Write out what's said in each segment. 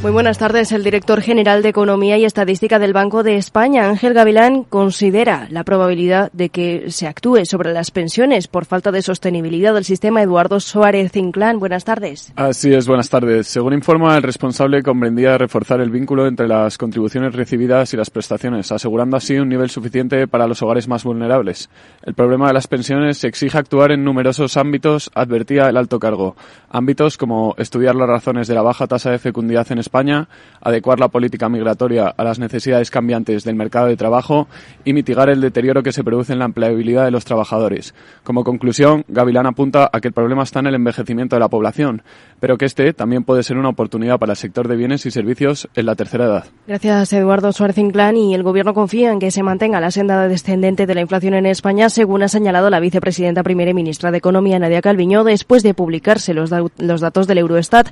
Muy buenas tardes. El director general de Economía y Estadística del Banco de España, Ángel Gavilán, considera la probabilidad de que se actúe sobre las pensiones por falta de sostenibilidad del sistema. Eduardo Suárez Inclán, buenas tardes. Así es, buenas tardes. Según informa, el responsable comprendía reforzar el vínculo entre las contribuciones recibidas y las prestaciones, asegurando así un nivel suficiente para los hogares más vulnerables. El problema de las pensiones exige actuar en numerosos ámbitos, advertía el alto cargo. Ámbitos como estudiar las razones de la baja tasa de fecundidad en España, adecuar la política migratoria a las necesidades cambiantes del mercado de trabajo y mitigar el deterioro que se produce en la empleabilidad de los trabajadores. Como conclusión, Gavilán apunta a que el problema está en el envejecimiento de la población, pero que este también puede ser una oportunidad para el sector de bienes y servicios en la tercera edad. Gracias, Eduardo Suárez Inclán. Y el Gobierno confía en que se mantenga la senda descendente de la inflación en España, según ha señalado la vicepresidenta primera y ministra de Economía, Nadia Calviño, después de publicarse los, los datos del Eurostat,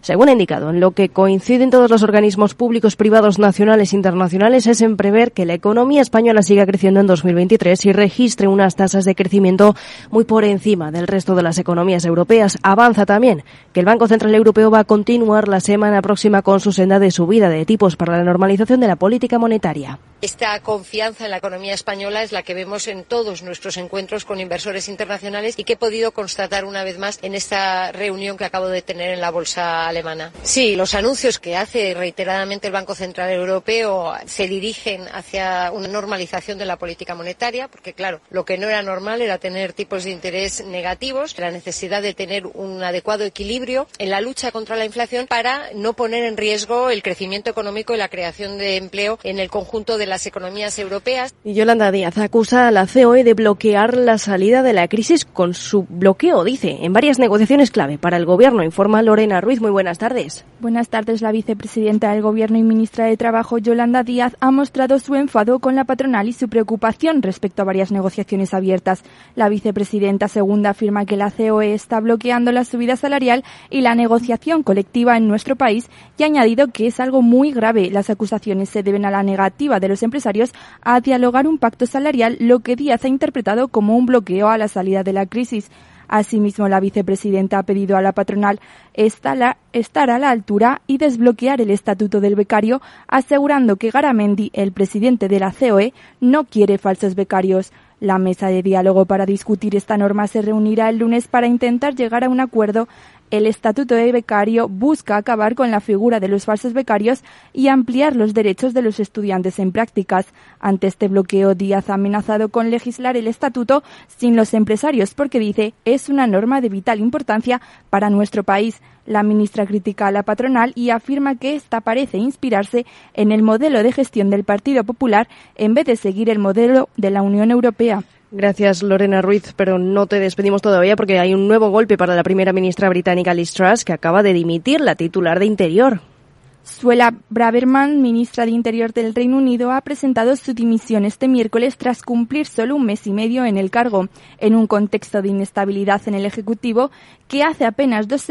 según ha indicado, en lo que coincide coinciden todos los organismos públicos, privados, nacionales e internacionales es en prever que la economía española siga creciendo en 2023 y registre unas tasas de crecimiento muy por encima del resto de las economías europeas. Avanza también que el Banco Central Europeo va a continuar la semana próxima con su senda de subida de tipos para la normalización de la política monetaria. Esta confianza en la economía española es la que vemos en todos nuestros encuentros con inversores internacionales y que he podido constatar una vez más en esta reunión que acabo de tener en la bolsa alemana. Sí, los anuncios que hace reiteradamente el Banco Central Europeo se dirigen hacia una normalización de la política monetaria, porque claro, lo que no era normal era tener tipos de interés negativos, la necesidad de tener un adecuado equilibrio en la lucha contra la inflación para no poner en riesgo el crecimiento económico y la creación de empleo en el conjunto de las economías europeas. Y Yolanda Díaz acusa a la COE de bloquear la salida de la crisis con su bloqueo, dice, en varias negociaciones clave para el gobierno, informa Lorena Ruiz. Muy buenas tardes. Buenas tardes. La vicepresidenta del gobierno y ministra de Trabajo, Yolanda Díaz, ha mostrado su enfado con la patronal y su preocupación respecto a varias negociaciones abiertas. La vicepresidenta segunda afirma que la COE está bloqueando la subida salarial y la negociación colectiva en nuestro país y ha añadido que es algo muy grave. Las acusaciones se deben a la negativa de los empresarios a dialogar un pacto salarial, lo que Díaz ha interpretado como un bloqueo a la salida de la crisis. Asimismo, la vicepresidenta ha pedido a la patronal estar a la altura y desbloquear el estatuto del becario, asegurando que Garamendi, el presidente de la COE, no quiere falsos becarios. La mesa de diálogo para discutir esta norma se reunirá el lunes para intentar llegar a un acuerdo el Estatuto de Becario busca acabar con la figura de los falsos becarios y ampliar los derechos de los estudiantes en prácticas. Ante este bloqueo, Díaz ha amenazado con legislar el Estatuto sin los empresarios porque dice es una norma de vital importancia para nuestro país. La ministra critica a la patronal y afirma que esta parece inspirarse en el modelo de gestión del Partido Popular en vez de seguir el modelo de la Unión Europea. Gracias, Lorena Ruiz, pero no te despedimos todavía porque hay un nuevo golpe para la primera ministra británica Liz Truss, que acaba de dimitir la titular de Interior. Suela Braverman, ministra de Interior del Reino Unido, ha presentado su dimisión este miércoles tras cumplir solo un mes y medio en el cargo, en un contexto de inestabilidad en el Ejecutivo que hace apenas dos,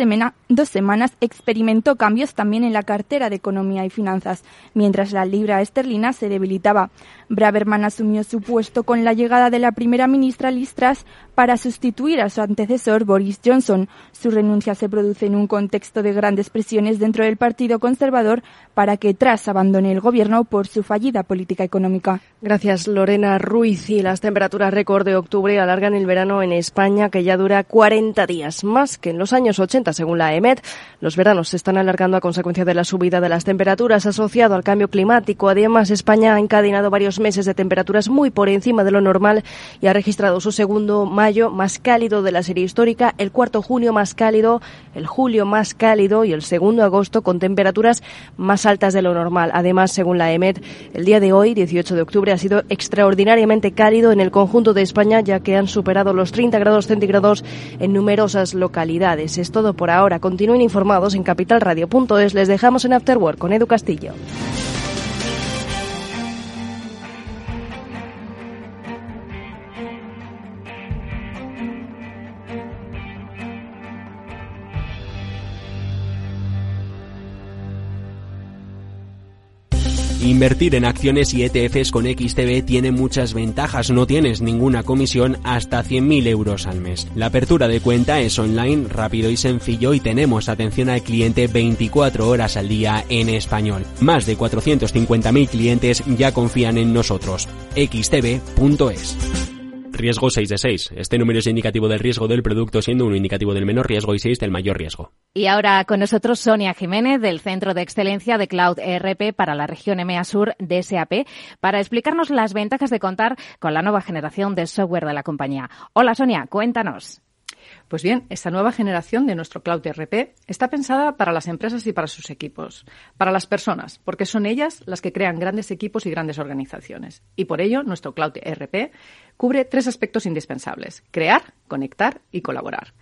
dos semanas experimentó cambios también en la cartera de Economía y Finanzas, mientras la libra esterlina se debilitaba. Braverman asumió su puesto con la llegada de la primera ministra Liz Truss para sustituir a su antecesor Boris Johnson. Su renuncia se produce en un contexto de grandes presiones dentro del Partido Conservador para que Truss abandone el gobierno por su fallida política económica. Gracias, Lorena Ruiz. Y las temperaturas récord de octubre alargan el verano en España, que ya dura 40 días, más que en los años 80, según la EMET. Los veranos se están alargando a consecuencia de la subida de las temperaturas asociado al cambio climático. Además, España ha encadenado varios meses de temperaturas muy por encima de lo normal y ha registrado su segundo mayo más cálido de la serie histórica, el cuarto junio más cálido, el julio más cálido y el segundo agosto con temperaturas más altas de lo normal. Además, según la EMET, el día de hoy, 18 de octubre, ha sido extraordinariamente cálido en el conjunto de España, ya que han superado los 30 grados centígrados en numerosas localidades. Es todo por ahora. Continúen informados en capitalradio.es. Les dejamos en Afterwork con Edu Castillo. Invertir en acciones y ETFs con XTB tiene muchas ventajas, no tienes ninguna comisión hasta 100.000 euros al mes. La apertura de cuenta es online, rápido y sencillo y tenemos atención al cliente 24 horas al día en español. Más de 450.000 clientes ya confían en nosotros. xtb.es Riesgo 6 de 6. Este número es indicativo del riesgo del producto, siendo uno indicativo del menor riesgo y 6 del mayor riesgo. Y ahora con nosotros Sonia Jiménez del Centro de Excelencia de Cloud ERP para la región EMEA Sur de SAP para explicarnos las ventajas de contar con la nueva generación de software de la compañía. Hola Sonia, cuéntanos. Pues bien, esta nueva generación de nuestro Cloud ERP está pensada para las empresas y para sus equipos, para las personas, porque son ellas las que crean grandes equipos y grandes organizaciones. Y por ello, nuestro Cloud ERP cubre tres aspectos indispensables, crear, conectar y colaborar.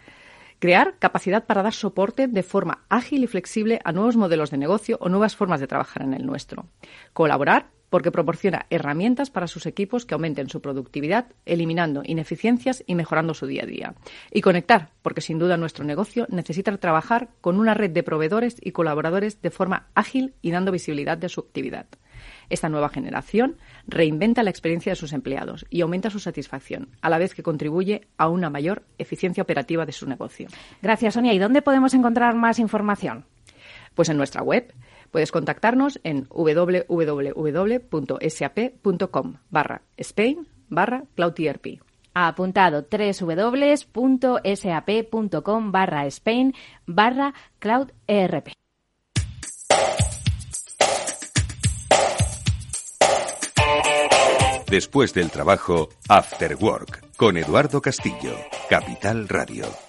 Crear capacidad para dar soporte de forma ágil y flexible a nuevos modelos de negocio o nuevas formas de trabajar en el nuestro. Colaborar porque proporciona herramientas para sus equipos que aumenten su productividad, eliminando ineficiencias y mejorando su día a día. Y conectar, porque sin duda nuestro negocio necesita trabajar con una red de proveedores y colaboradores de forma ágil y dando visibilidad de su actividad. Esta nueva generación reinventa la experiencia de sus empleados y aumenta su satisfacción, a la vez que contribuye a una mayor eficiencia operativa de su negocio. Gracias, Sonia. ¿Y dónde podemos encontrar más información? Pues en nuestra web Puedes contactarnos en www.sap.com barra Spain barra CloudERP. Apuntado www.sap.com barra Spain barra CloudERP. Después del trabajo, After Work, con Eduardo Castillo, Capital Radio.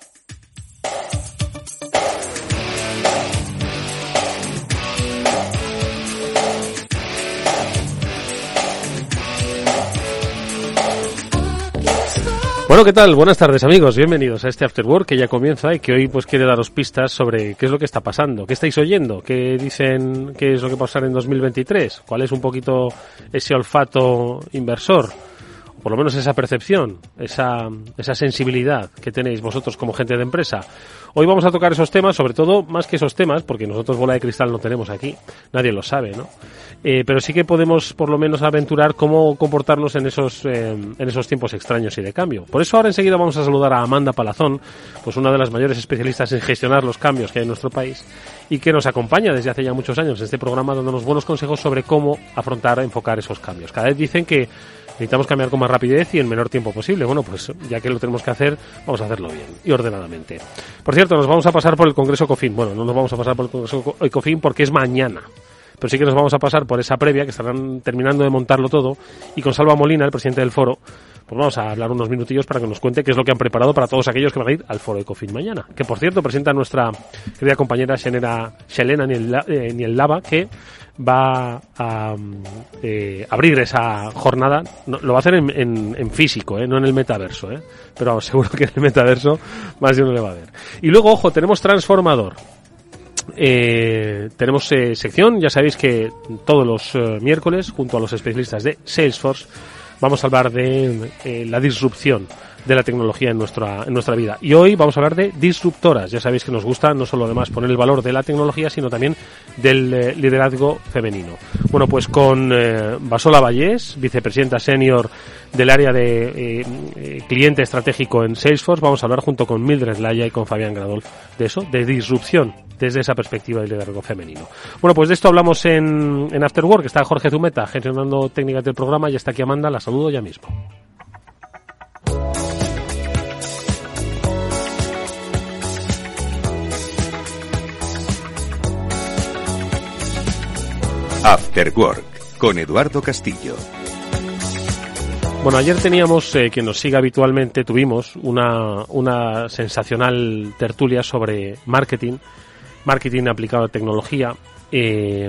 Bueno, ¿qué tal? Buenas tardes amigos, bienvenidos a este After Work que ya comienza y que hoy pues quiere daros pistas sobre qué es lo que está pasando, qué estáis oyendo, qué dicen qué es lo que pasará en 2023, cuál es un poquito ese olfato inversor, por lo menos esa percepción, esa, esa sensibilidad que tenéis vosotros como gente de empresa. Hoy vamos a tocar esos temas, sobre todo más que esos temas, porque nosotros bola de cristal no tenemos aquí, nadie lo sabe, ¿no? Eh, pero sí que podemos por lo menos aventurar cómo comportarnos en esos, eh, en esos tiempos extraños y de cambio. Por eso ahora enseguida vamos a saludar a Amanda Palazón, pues una de las mayores especialistas en gestionar los cambios que hay en nuestro país y que nos acompaña desde hace ya muchos años en este programa dándonos buenos consejos sobre cómo afrontar, enfocar esos cambios. Cada vez dicen que necesitamos cambiar con más rapidez y en menor tiempo posible. Bueno, pues ya que lo tenemos que hacer, vamos a hacerlo bien y ordenadamente. Por cierto, nos vamos a pasar por el Congreso COFIN. Bueno, no nos vamos a pasar por el Congreso COFIN porque es mañana pero sí que nos vamos a pasar por esa previa, que estarán terminando de montarlo todo, y con Salva Molina, el presidente del foro, pues vamos a hablar unos minutillos para que nos cuente qué es lo que han preparado para todos aquellos que van a ir al foro Ecofin mañana. Que por cierto presenta nuestra querida compañera Xelena, Xelena Lava, que va a eh, abrir esa jornada. lo va a hacer en, físico, eh, no en el metaverso, eh, pero seguro que en el metaverso más de uno le va a ver. Y luego, ojo, tenemos Transformador. Eh, tenemos eh, sección, ya sabéis que todos los eh, miércoles, junto a los especialistas de Salesforce, vamos a hablar de la disrupción de la tecnología en nuestra, en nuestra vida. Y hoy vamos a hablar de disruptoras. Ya sabéis que nos gusta no solo además poner el valor de la tecnología, sino también del liderazgo femenino. Bueno, pues con Basola Vallés, vicepresidenta senior del área de cliente estratégico en Salesforce, vamos a hablar junto con Mildred Laya y con Fabián Gradol de eso, de disrupción desde esa perspectiva del liderazgo femenino. Bueno, pues de esto hablamos en, en After Work. Está Jorge Zumeta gestionando técnicas del programa y está aquí Amanda. La saludo ya mismo. Con Eduardo Castillo. Bueno, ayer teníamos, eh, quien nos sigue habitualmente, tuvimos una, una sensacional tertulia sobre marketing marketing aplicado a tecnología, eh,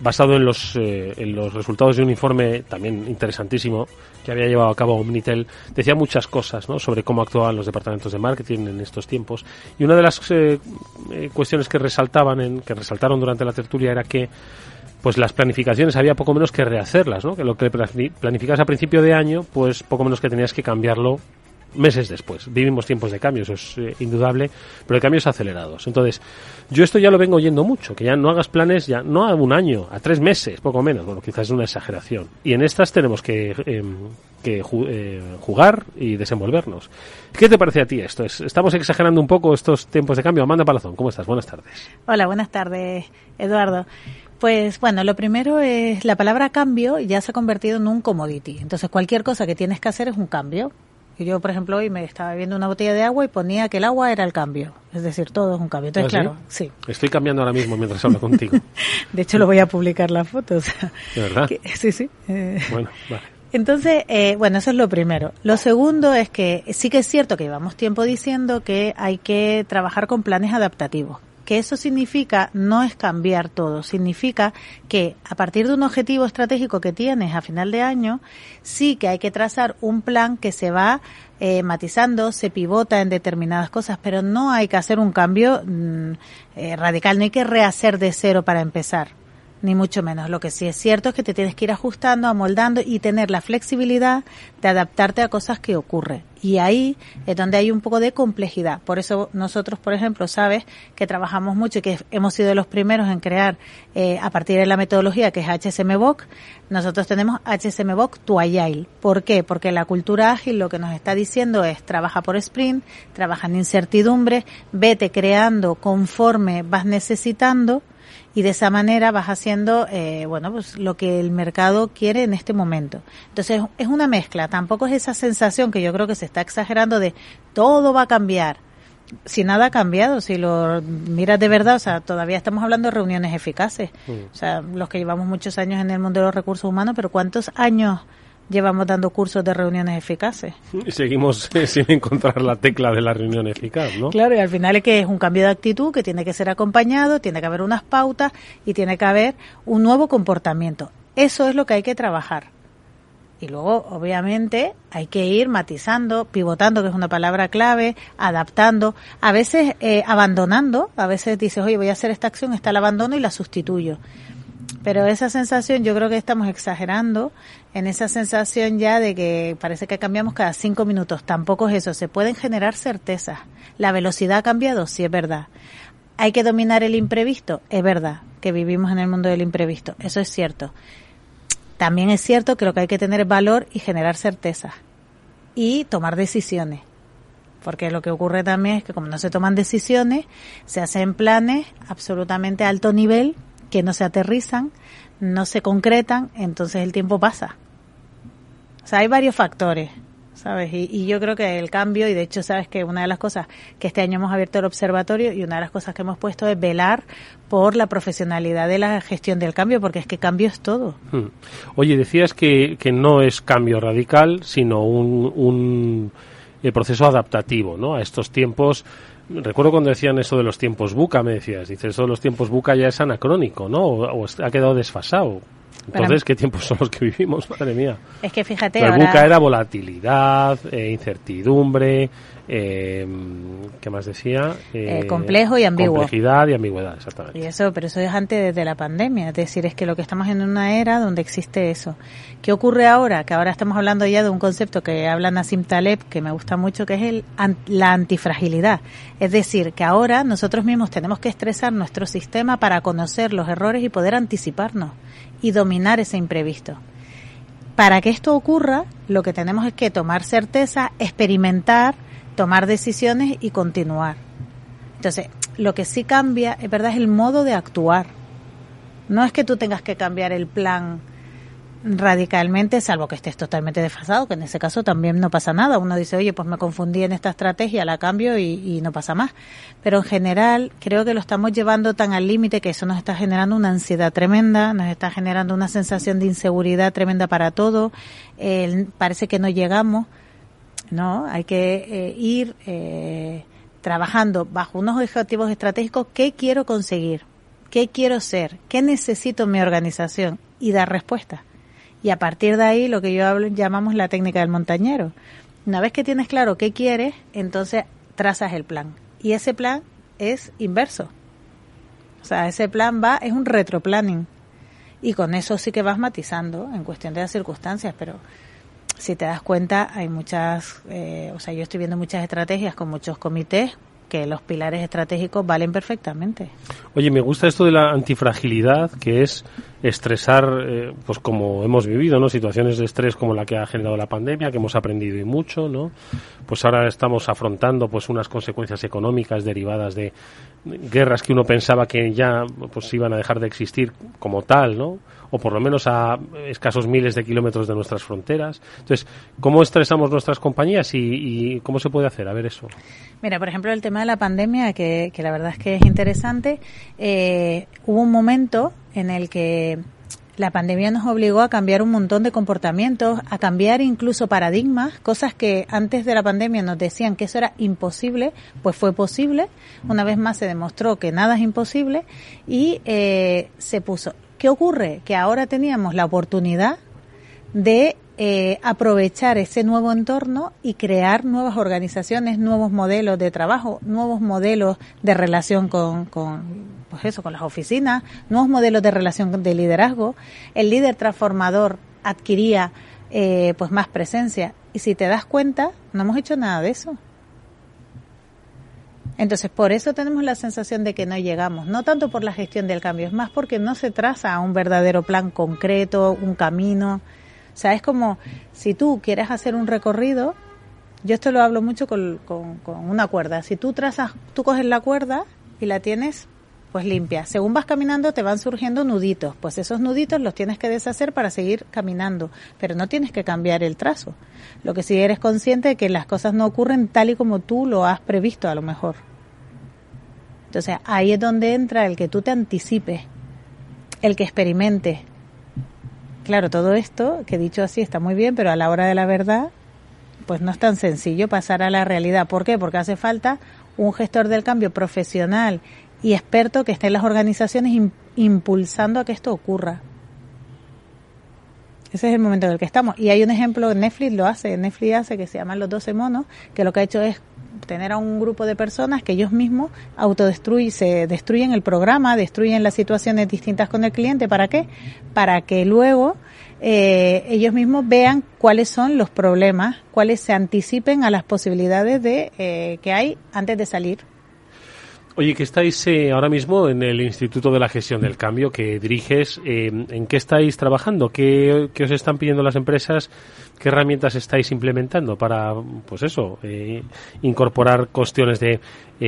basado en los, eh, en los resultados de un informe también interesantísimo que había llevado a cabo Omnitel, decía muchas cosas ¿no? sobre cómo actuaban los departamentos de marketing en estos tiempos. Y una de las eh, cuestiones que resaltaban, en, que resaltaron durante la tertulia era que pues las planificaciones había poco menos que rehacerlas, ¿no? Que lo que planificas a principio de año, pues poco menos que tenías que cambiarlo meses después. Vivimos tiempos de cambio, eso es eh, indudable, pero de cambios acelerados. Entonces, yo esto ya lo vengo oyendo mucho, que ya no hagas planes ya no a un año, a tres meses, poco menos. Bueno, quizás es una exageración. Y en estas tenemos que, em, que eh, jugar y desenvolvernos. ¿Qué te parece a ti esto? ¿Estamos exagerando un poco estos tiempos de cambio? Amanda Palazón, ¿cómo estás? Buenas tardes. Hola, buenas tardes, Eduardo. Pues bueno, lo primero es la palabra cambio ya se ha convertido en un commodity. Entonces cualquier cosa que tienes que hacer es un cambio. Yo, por ejemplo, hoy me estaba viendo una botella de agua y ponía que el agua era el cambio. Es decir, todo es un cambio. Entonces, ¿Ah, claro, sí? Estoy cambiando ahora mismo mientras hablo contigo. de hecho, lo voy a publicar las fotos. ¿De verdad? sí, sí. Eh, bueno, vale. Entonces, eh, bueno, eso es lo primero. Lo segundo es que sí que es cierto que llevamos tiempo diciendo que hay que trabajar con planes adaptativos que eso significa no es cambiar todo, significa que a partir de un objetivo estratégico que tienes a final de año, sí que hay que trazar un plan que se va eh, matizando, se pivota en determinadas cosas, pero no hay que hacer un cambio mm, eh, radical, no hay que rehacer de cero para empezar ni mucho menos. Lo que sí es cierto es que te tienes que ir ajustando, amoldando y tener la flexibilidad de adaptarte a cosas que ocurren. Y ahí es donde hay un poco de complejidad. Por eso nosotros, por ejemplo, sabes que trabajamos mucho y que hemos sido los primeros en crear, eh, a partir de la metodología que es HSMBOK, nosotros tenemos HSMBOK to Agile. ¿Por qué? Porque la cultura ágil lo que nos está diciendo es trabaja por sprint, trabaja en incertidumbre, vete creando conforme vas necesitando y de esa manera vas haciendo eh, bueno pues lo que el mercado quiere en este momento entonces es una mezcla tampoco es esa sensación que yo creo que se está exagerando de todo va a cambiar si nada ha cambiado, si lo miras de verdad, o sea, todavía estamos hablando de reuniones eficaces. Mm. O sea, los que llevamos muchos años en el mundo de los recursos humanos, pero ¿cuántos años llevamos dando cursos de reuniones eficaces. Y seguimos sin encontrar la tecla de la reunión eficaz, ¿no? Claro, y al final es que es un cambio de actitud que tiene que ser acompañado, tiene que haber unas pautas y tiene que haber un nuevo comportamiento. Eso es lo que hay que trabajar. Y luego, obviamente, hay que ir matizando, pivotando, que es una palabra clave, adaptando, a veces eh, abandonando, a veces dices, oye, voy a hacer esta acción, está el abandono y la sustituyo. Pero esa sensación yo creo que estamos exagerando en esa sensación ya de que parece que cambiamos cada cinco minutos. Tampoco es eso. Se pueden generar certezas. La velocidad ha cambiado, sí es verdad. Hay que dominar el imprevisto, es verdad que vivimos en el mundo del imprevisto. Eso es cierto. También es cierto que lo que hay que tener es valor y generar certezas y tomar decisiones. Porque lo que ocurre también es que como no se toman decisiones, se hacen planes absolutamente alto nivel que no se aterrizan, no se concretan, entonces el tiempo pasa. O sea, hay varios factores, ¿sabes? Y, yo creo que el cambio, y de hecho, sabes que una de las cosas que este año hemos abierto el observatorio y una de las cosas que hemos puesto es velar por la profesionalidad de la gestión del cambio, porque es que cambio es todo. Hmm. Oye, decías que, que no es cambio radical, sino un, un proceso adaptativo, ¿no? A estos tiempos Recuerdo cuando decían eso de los tiempos buca, me decías, dices, eso de los tiempos buca ya es anacrónico, ¿no? O, ha quedado desfasado. Entonces, ¿qué tiempos son los que vivimos? Madre mía. Es que fíjate. El buca era volatilidad, eh, incertidumbre, eh, ¿qué más decía? Eh, complejo y ambiguo. Complejidad y ambigüedad, exactamente. Y eso, pero eso es antes de la pandemia. Es decir, es que lo que estamos en una era donde existe eso. ¿Qué ocurre ahora? Que ahora estamos hablando ya de un concepto que habla Nassim Taleb, que me gusta mucho, que es el, la antifragilidad. Es decir, que ahora nosotros mismos tenemos que estresar nuestro sistema para conocer los errores y poder anticiparnos y dominar ese imprevisto. Para que esto ocurra, lo que tenemos es que tomar certeza, experimentar, tomar decisiones y continuar. Entonces, lo que sí cambia, es verdad, es el modo de actuar. No es que tú tengas que cambiar el plan radicalmente, salvo que estés totalmente desfasado, que en ese caso también no pasa nada. Uno dice, oye, pues me confundí en esta estrategia, la cambio y, no pasa más. Pero en general creo que lo estamos llevando tan al límite que eso nos está generando una ansiedad tremenda, nos está generando una sensación de inseguridad tremenda para todo. parece que no llegamos. ¿no? Hay que eh, ir eh, trabajando bajo unos objetivos estratégicos. ¿Qué quiero conseguir? ¿Qué quiero ser? ¿Qué necesito en mi organización? Y dar respuesta. Y a partir de ahí, lo que yo hablo, llamamos la técnica del montañero. Una vez que tienes claro qué quieres, entonces trazas el plan. Y ese plan es inverso. O sea, ese plan va, es un retroplanning. Y con eso sí que vas matizando en cuestión de las circunstancias, pero si te das cuenta, hay muchas, eh, o sea, yo estoy viendo muchas estrategias con muchos comités que los pilares estratégicos valen perfectamente. Oye, me gusta esto de la antifragilidad, que es estresar, eh, pues como hemos vivido, ¿no? Situaciones de estrés como la que ha generado la pandemia, que hemos aprendido y mucho, ¿no? Pues ahora estamos afrontando, pues, unas consecuencias económicas derivadas de guerras que uno pensaba que ya, pues, iban a dejar de existir como tal, ¿no? o por lo menos a escasos miles de kilómetros de nuestras fronteras. Entonces, ¿cómo estresamos nuestras compañías y, cómo se puede hacer? A ver eso. Mira, por ejemplo, el tema de la pandemia, que, la verdad es que es interesante. Eh, hubo un momento en el que la pandemia nos obligó a cambiar un montón de comportamientos, a cambiar incluso paradigmas, cosas que antes de la pandemia nos decían que eso era imposible, pues fue posible. Una vez más se demostró que nada es imposible y eh, se puso ¿Qué ocurre? Que ahora teníamos la oportunidad de eh, aprovechar ese nuevo entorno y crear nuevas organizaciones, nuevos modelos de trabajo, nuevos modelos de relación con, pues eso, con las oficinas, nuevos modelos de relación de liderazgo. El líder transformador adquiría eh, pues más presencia. Y si te das cuenta, no hemos hecho nada de eso. Entonces, por eso tenemos la sensación de que no llegamos, no tanto por la gestión del cambio, es más porque no se traza un verdadero plan concreto, un camino. O sea, es como si tú quieres hacer un recorrido, yo esto lo hablo mucho con, con, una cuerda. Si tú trazas, tú coges la cuerda y la tienes pues limpia. Según vas caminando te van surgiendo nuditos, pues esos nuditos los tienes que deshacer para seguir caminando, pero no tienes que cambiar el trazo. Lo que sí eres consciente de que las cosas no ocurren tal y como tú lo has previsto a lo mejor. Entonces ahí es donde entra el que tú te anticipes, el que experimente. Claro, todo esto que dicho así está muy bien, pero a la hora de la verdad, pues no es tan sencillo pasar a la realidad. ¿Por qué? Porque hace falta un gestor del cambio profesional y experto que esté en las organizaciones impulsando a que esto ocurra. Ese es el momento en el que estamos. Y hay un ejemplo, Netflix lo hace, Netflix hace que se llama Los 12 monos, que lo que ha hecho es tener a un grupo de personas que ellos mismos autodestruyen, se destruyen el programa, destruyen las situaciones distintas con el cliente. ¿Para qué? Para que luego eh, ellos mismos vean cuáles son los problemas, cuáles se anticipen a las posibilidades de que hay antes de salir Oye, que estáis eh, ahora mismo en el Instituto de la Gestión del Cambio que diriges. Eh, ¿En qué estáis trabajando? ¿Qué, os están pidiendo las empresas? ¿Qué herramientas estáis implementando para, pues eso, eh, incorporar cuestiones de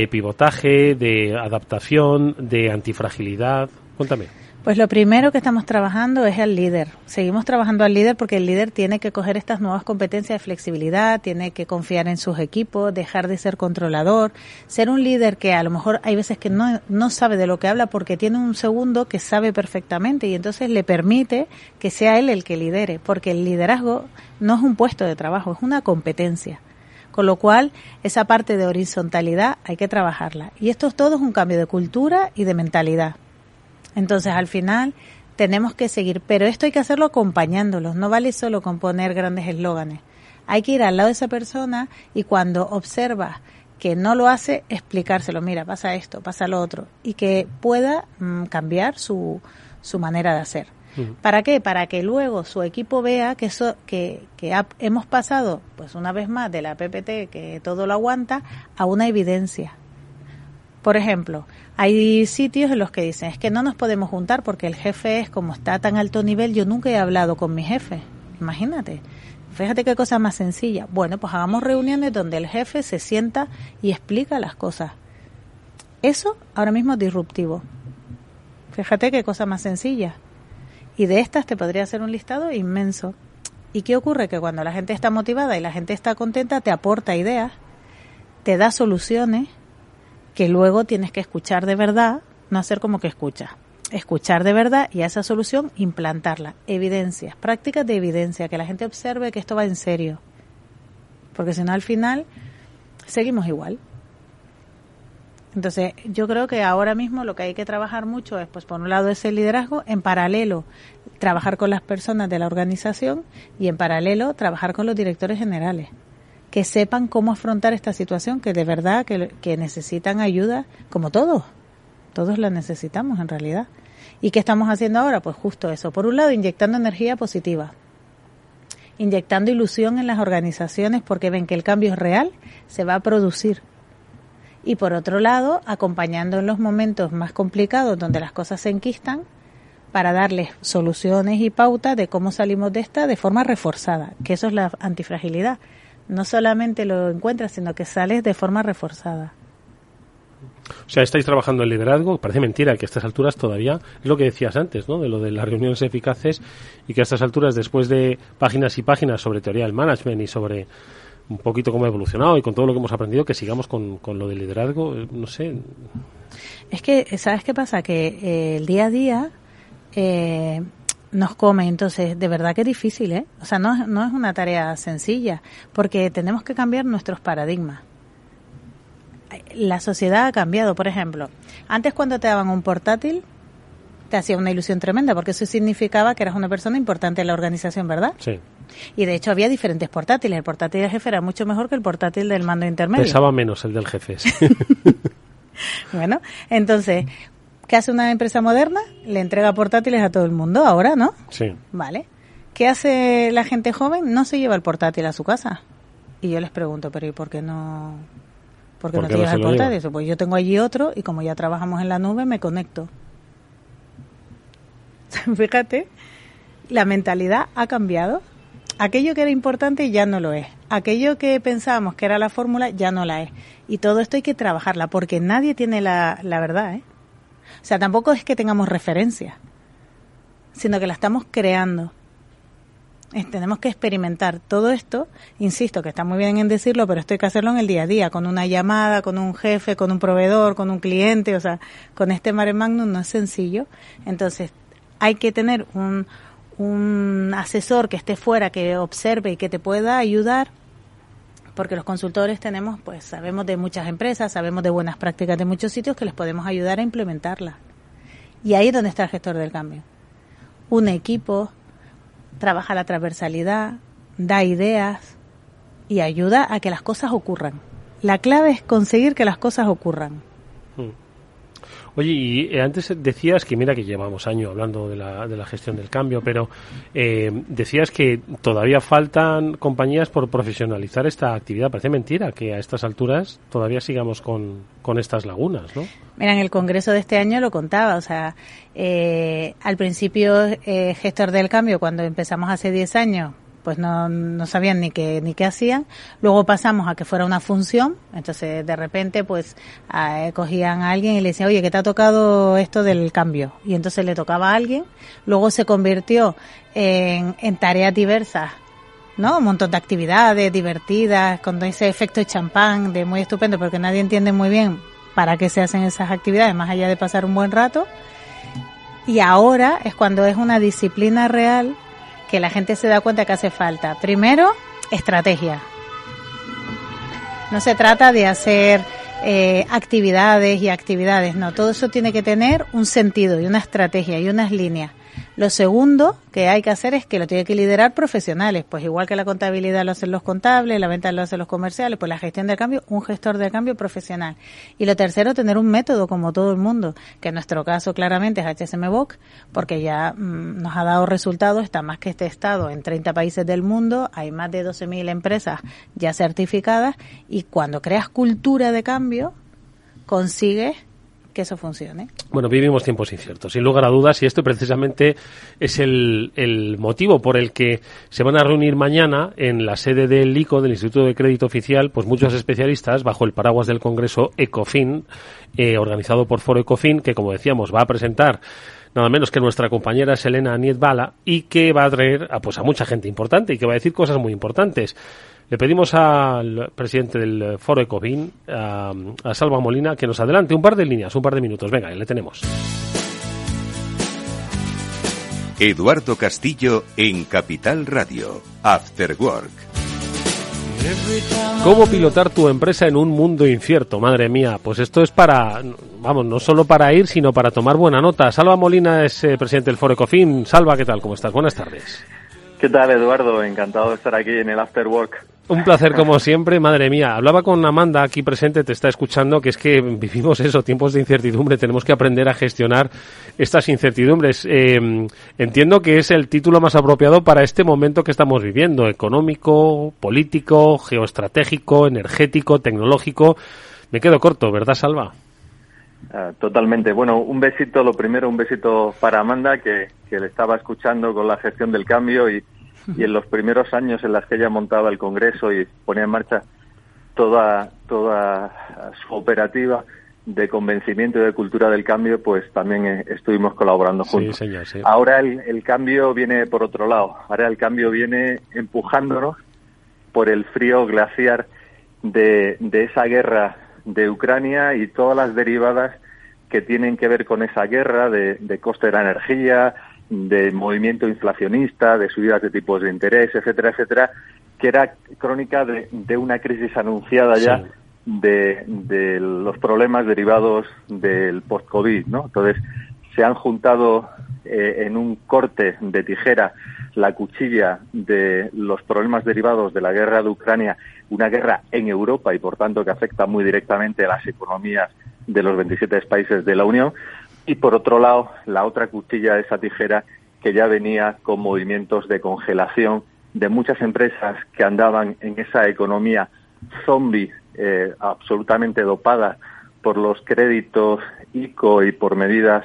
pivotaje, de adaptación, de antifragilidad? Cuéntame. Pues lo primero que estamos trabajando es al líder. Seguimos trabajando al líder porque el líder tiene que coger estas nuevas competencias de flexibilidad, tiene que confiar en sus equipos, dejar de ser controlador, ser un líder que a lo mejor hay veces que no, no sabe de lo que habla porque tiene un segundo que sabe perfectamente y entonces le permite que sea él el que lidere, porque el liderazgo no es un puesto de trabajo, es una competencia. Con lo cual, esa parte de horizontalidad hay que trabajarla. Y esto es todo es un cambio de cultura y de mentalidad. Entonces, al final, tenemos que seguir, pero esto hay que hacerlo acompañándolos, no vale solo con poner grandes eslóganes. Hay que ir al lado de esa persona y cuando observa que no lo hace, explicárselo, mira, pasa esto, pasa lo otro, y que pueda mm, cambiar su, su manera de hacer. ¿Para qué? Para que luego su equipo vea que eso, que, que hemos pasado, pues una vez más, de la PPT, que todo lo aguanta, a una evidencia. Por ejemplo, hay sitios en los que dicen, es que no nos podemos juntar porque el jefe es como está a tan alto nivel, yo nunca he hablado con mi jefe. Imagínate. Fíjate qué cosa más sencilla. Bueno, pues hagamos reuniones donde el jefe se sienta y explica las cosas. Eso ahora mismo es disruptivo. Fíjate qué cosa más sencilla. Y de estas te podría hacer un listado inmenso. ¿Y qué ocurre? Que cuando la gente está motivada y la gente está contenta, te aporta ideas, te da soluciones que luego tienes que escuchar de verdad, no hacer como que escuchas. Escuchar de verdad y a esa solución implantarla. Evidencias, prácticas de evidencia, que la gente observe que esto va en serio. Porque si no, al final seguimos igual. Entonces, yo creo que ahora mismo lo que hay que trabajar mucho es, pues, por un lado, ese liderazgo, en paralelo, trabajar con las personas de la organización y en paralelo, trabajar con los directores generales que sepan cómo afrontar esta situación, que de verdad que, necesitan ayuda, como todos, todos la necesitamos en realidad. ¿Y qué estamos haciendo ahora? Pues justo eso. Por un lado, inyectando energía positiva. inyectando ilusión en las organizaciones porque ven que el cambio es real, se va a producir. Y por otro lado, acompañando en los momentos más complicados donde las cosas se enquistan para darles soluciones y pautas de cómo salimos de esta de forma reforzada, que eso es la antifragilidad. No solamente lo encuentras, sino que sales de forma reforzada. O sea, estáis trabajando en liderazgo, parece mentira que a estas alturas todavía, es lo que decías antes, ¿no? De lo de las reuniones eficaces y que a estas alturas, después de páginas y páginas sobre teoría del management y sobre un poquito cómo ha evolucionado y con todo lo que hemos aprendido, que sigamos con, con lo del liderazgo, eh, no sé. Es que, ¿sabes qué pasa? Que eh, el día a día eh, nos come, entonces de verdad que es difícil, ¿eh? O sea, no, no es una tarea sencilla, porque tenemos que cambiar nuestros paradigmas la sociedad ha cambiado. Por ejemplo, antes cuando te daban un portátil, te hacía una ilusión tremenda, porque eso significaba que eras una persona importante en la organización, ¿verdad? Sí. Y de hecho había diferentes portátiles. El portátil del jefe era mucho mejor que el portátil del mando intermedio. Pesaba menos el del jefe. bueno, entonces, ¿qué hace una empresa moderna? Le entrega portátiles a todo el mundo ahora, ¿no? Sí. Vale. ¿Qué hace la gente joven? No se lleva el portátil a su casa. Y yo les pregunto, pero ¿y por qué no porque no te llevas el portátil. Pues yo tengo allí otro y como ya trabajamos en la nube, me conecto. Fíjate, la mentalidad ha cambiado. Aquello que era importante ya no lo es. Aquello que pensábamos que era la fórmula ya no la es. Y todo esto hay que trabajarla porque nadie tiene la, la verdad. ¿eh? O sea, tampoco es que tengamos referencia, sino que la estamos creando tenemos que experimentar todo esto, insisto que está muy bien en decirlo, pero esto hay que hacerlo en el día a día, con una llamada, con un jefe, con un proveedor, con un cliente, o sea, con este mare magnum no es sencillo. Entonces, hay que tener un, un asesor que esté fuera, que observe y que te pueda ayudar porque los consultores tenemos, pues sabemos de muchas empresas, sabemos de buenas prácticas de muchos sitios que les podemos ayudar a implementarlas. Y ahí es donde está el gestor del cambio. Un equipo trabaja la transversalidad, da ideas y ayuda a que las cosas ocurran. La clave es conseguir que las cosas ocurran. Hmm. Oye, y eh, antes decías que, mira que llevamos años hablando de la, de la gestión del cambio, pero eh, decías que todavía faltan compañías por profesionalizar esta actividad. Parece mentira que a estas alturas todavía sigamos con, con estas lagunas, ¿no? Mira, en el congreso de este año lo contaba, o sea, eh, al principio gestor del cambio, cuando empezamos hace 10 años, pues no, no sabían ni qué, ni qué hacían. Luego pasamos a que fuera una función, entonces de repente pues cogían a alguien y le decían, oye, que te ha tocado esto del cambio. Y entonces le tocaba a alguien. Luego se convirtió en, en tareas diversas ¿no? Un montón de actividades divertidas, con ese efecto de champán, de muy estupendo, porque nadie entiende muy bien para qué se hacen esas actividades, más allá de pasar un buen rato. Y ahora es cuando es una disciplina real que la gente se da cuenta que hace falta. Primero, estrategia. No se trata de hacer eh, actividades y actividades, no, todo eso tiene que tener un sentido y una estrategia y unas líneas. Lo segundo que hay que hacer es que lo tiene que liderar profesionales, pues igual que la contabilidad lo hacen los contables, la venta lo hacen los comerciales, pues la gestión del cambio, un gestor de cambio profesional. Y lo tercero, tener un método como todo el mundo, que en nuestro caso claramente es HSMBOK, porque ya mm, nos ha dado resultados, está más que este estado en 30 países del mundo, hay más de 12.000 empresas ya certificadas y cuando creas cultura de cambio, consigues que eso funcione. Bueno, vivimos tiempos inciertos, sin lugar a dudas, y esto precisamente es el, motivo por el que se van a reunir mañana en la sede del ICO, del Instituto de Crédito Oficial, pues muchos especialistas bajo el paraguas del Congreso ECOFIN, eh, organizado por Foro ECOFIN, que como decíamos va a presentar nada menos que nuestra compañera Selena Nietbala y que va a traer a, pues, a mucha gente importante y que va a decir cosas muy importantes. Le pedimos al presidente del Foro Ecofin, a, a Salva Molina, que nos adelante un par de líneas, un par de minutos. Venga, le tenemos. Eduardo Castillo en Capital Radio, After Work. ¿Cómo pilotar tu empresa en un mundo incierto? Madre mía, pues esto es para, vamos, no solo para ir, sino para tomar buena nota. Salva Molina es eh, presidente del Foro Ecofin. Salva, ¿qué tal? ¿Cómo estás? Buenas tardes. ¿Qué tal, Eduardo? Encantado de estar aquí en el After Work. Un placer como siempre, madre mía. Hablaba con Amanda aquí presente, te está escuchando, que es que vivimos eso, tiempos de incertidumbre, tenemos que aprender a gestionar estas incertidumbres. Eh, entiendo que es el título más apropiado para este momento que estamos viviendo, económico, político, geoestratégico, energético, tecnológico. Me quedo corto, ¿verdad, Salva? Ah, totalmente. Bueno, un besito, lo primero, un besito para Amanda, que, que le estaba escuchando con la gestión del cambio y, y en los primeros años en los que ella montaba el Congreso y ponía en marcha toda, toda su operativa de convencimiento y de cultura del cambio, pues también eh, estuvimos colaborando juntos. Ahora el, el, cambio viene por otro lado. Ahora el cambio viene empujándonos por el frío glaciar de, de esa guerra de Ucrania y todas las derivadas que tienen que ver con esa guerra de, de coste de la energía, de movimiento inflacionista, de subidas de tipos de interés, etcétera, etcétera, que era crónica de, de una crisis anunciada ya de, de, los problemas derivados del post-COVID, ¿no? Entonces, se han juntado eh, en un corte de tijera la cuchilla de los problemas derivados de la guerra de Ucrania, una guerra en Europa y por tanto que afecta muy directamente a las economías de los 27 países de la Unión, y por otro lado la otra cuchilla de esa tijera que ya venía con movimientos de congelación de muchas empresas que andaban en esa economía zombie eh, absolutamente dopada por los créditos ICO y por medidas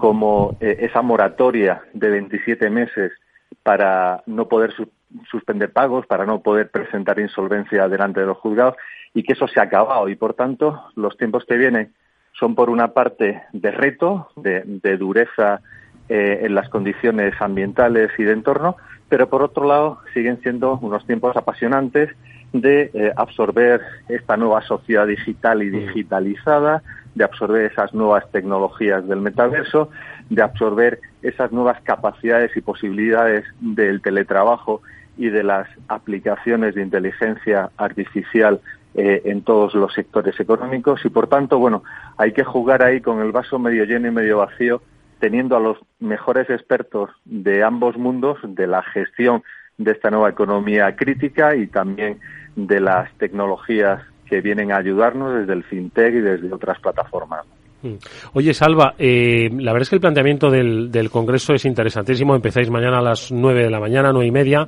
como eh, esa moratoria de 27 meses para no poder su suspender pagos, para no poder presentar insolvencia delante de los juzgados y que eso se ha acabado. Y por tanto los tiempos que vienen son por una parte de reto, de, de dureza eh, en las condiciones ambientales y de entorno, pero por otro lado siguen siendo unos tiempos apasionantes de eh, absorber esta nueva sociedad digital y digitalizada, de absorber esas nuevas tecnologías del metaverso, de absorber esas nuevas capacidades y posibilidades del teletrabajo y de las aplicaciones de inteligencia artificial eh, en todos los sectores económicos. Y por tanto, bueno, hay que jugar ahí con el vaso medio lleno y medio vacío, teniendo a los mejores expertos de ambos mundos, de la gestión de esta nueva economía crítica y también de las tecnologías que vienen a ayudarnos desde el fintech y desde otras plataformas. Mm. Oye, Salva, eh, la verdad es que el planteamiento del, del, Congreso es interesantísimo. Empezáis mañana a las nueve de la mañana, nueve y media,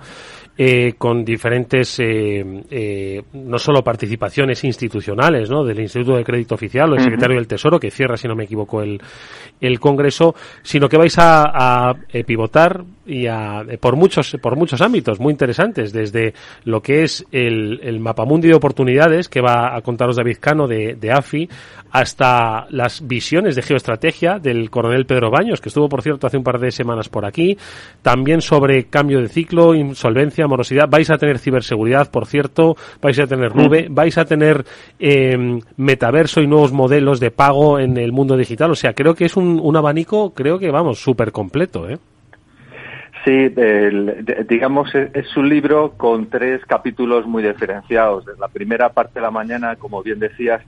eh, con diferentes, eh, eh, no solo participaciones institucionales, ¿no? Del Instituto de Crédito Oficial o el Secretario del Tesoro, que cierra, si no me equivoco, el, el Congreso, sino que vais a, a pivotar y a, por muchos, por muchos ámbitos muy interesantes, desde lo que es el, el mapamundi de oportunidades que va a contaros David Cano de, de AFI, hasta las visiones de geoestrategia del coronel Pedro Baños, que estuvo, por cierto, hace un par de semanas por aquí. También sobre cambio de ciclo, insolvencia, morosidad. Vais a tener ciberseguridad, por cierto. Vais a tener nube. Vais a tener eh, metaverso y nuevos modelos de pago en el mundo digital. O sea, creo que es un, un abanico, creo que, vamos, súper completo, ¿eh? Sí, el, digamos, es un libro con tres capítulos muy diferenciados. La primera parte de la mañana, como bien decías,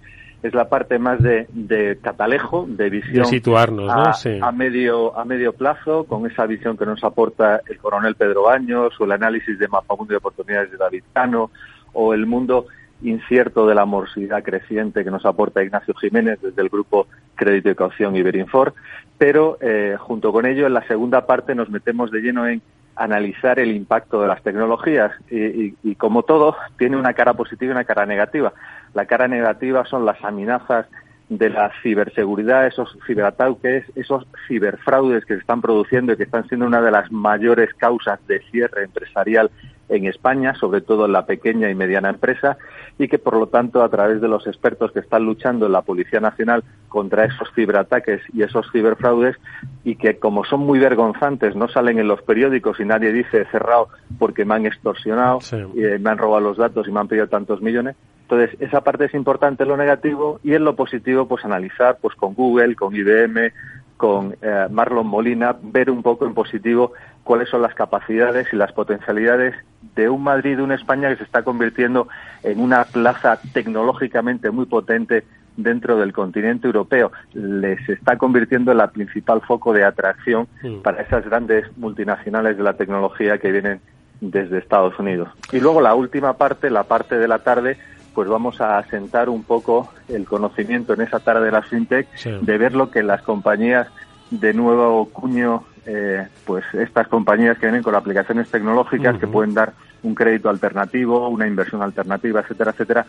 es la parte más de, de catalejo, de visión de situarnos, a, ¿no? Sí. a, medio, a medio plazo, con esa visión que nos aporta el coronel Pedro Baños, o el análisis de mapamundo de oportunidades de David Cano, o el mundo incierto de la morosidad creciente que nos aporta Ignacio Jiménez desde el grupo Crédito y Caución Iberinfor, pero eh, junto con ello en la segunda parte nos metemos de lleno en analizar el impacto de las tecnologías y, como todo tiene una cara positiva y una cara negativa. La cara negativa son las amenazas de la ciberseguridad, esos ciberataques, esos ciberfraudes que se están produciendo y que están siendo una de las mayores causas de cierre empresarial en España, sobre todo en la pequeña y mediana empresa, y que por lo tanto a través de los expertos que están luchando en la Policía Nacional contra esos ciberataques y esos ciberfraudes, y que como son muy vergonzantes, no salen en los periódicos y nadie dice cerrado porque me han extorsionado, sí. y, eh, me han robado los datos y me han pedido tantos millones, entonces, esa parte es importante en lo negativo y en lo positivo, pues analizar pues con Google, con IBM, con eh, Marlon Molina, ver un poco en positivo cuáles son las capacidades y las potencialidades de un Madrid, de una España que se está convirtiendo en una plaza tecnológicamente muy potente dentro del continente europeo. Les está convirtiendo en la principal foco de atracción mm. para esas grandes multinacionales de la tecnología que vienen desde Estados Unidos. Y luego la última parte, la parte de la tarde, pues vamos a asentar un poco el conocimiento en esa tarde de la fintech, de ver lo que las compañías de nuevo cuño, eh, pues estas compañías que vienen con aplicaciones tecnológicas que pueden dar un crédito alternativo, una inversión alternativa, etcétera, etcétera,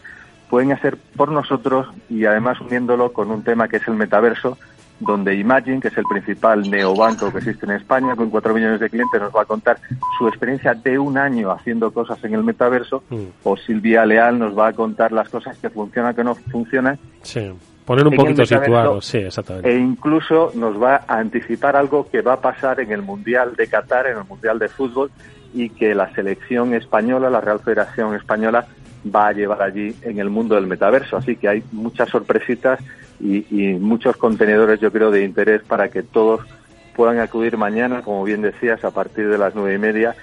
pueden hacer por nosotros y además uniéndolo con un tema que es el metaverso, donde Imagine, que es el principal neobanco que existe en España, con cuatro millones de clientes, nos va a contar su experiencia de un año haciendo cosas en el metaverso, mm. o Silvia Leal nos va a contar las cosas que funcionan, que no funcionan. Sí. Poner un poquito situado, sí, exactamente. E incluso nos va a anticipar algo que va a pasar en el Mundial de Qatar, en el Mundial de Fútbol, y que la selección española, la Real Federación Española, va a llevar allí en el mundo del metaverso. Así que hay muchas sorpresitas y, muchos contenedores, yo creo, de interés para que todos puedan acudir mañana, como bien decías, a partir de las nueve y media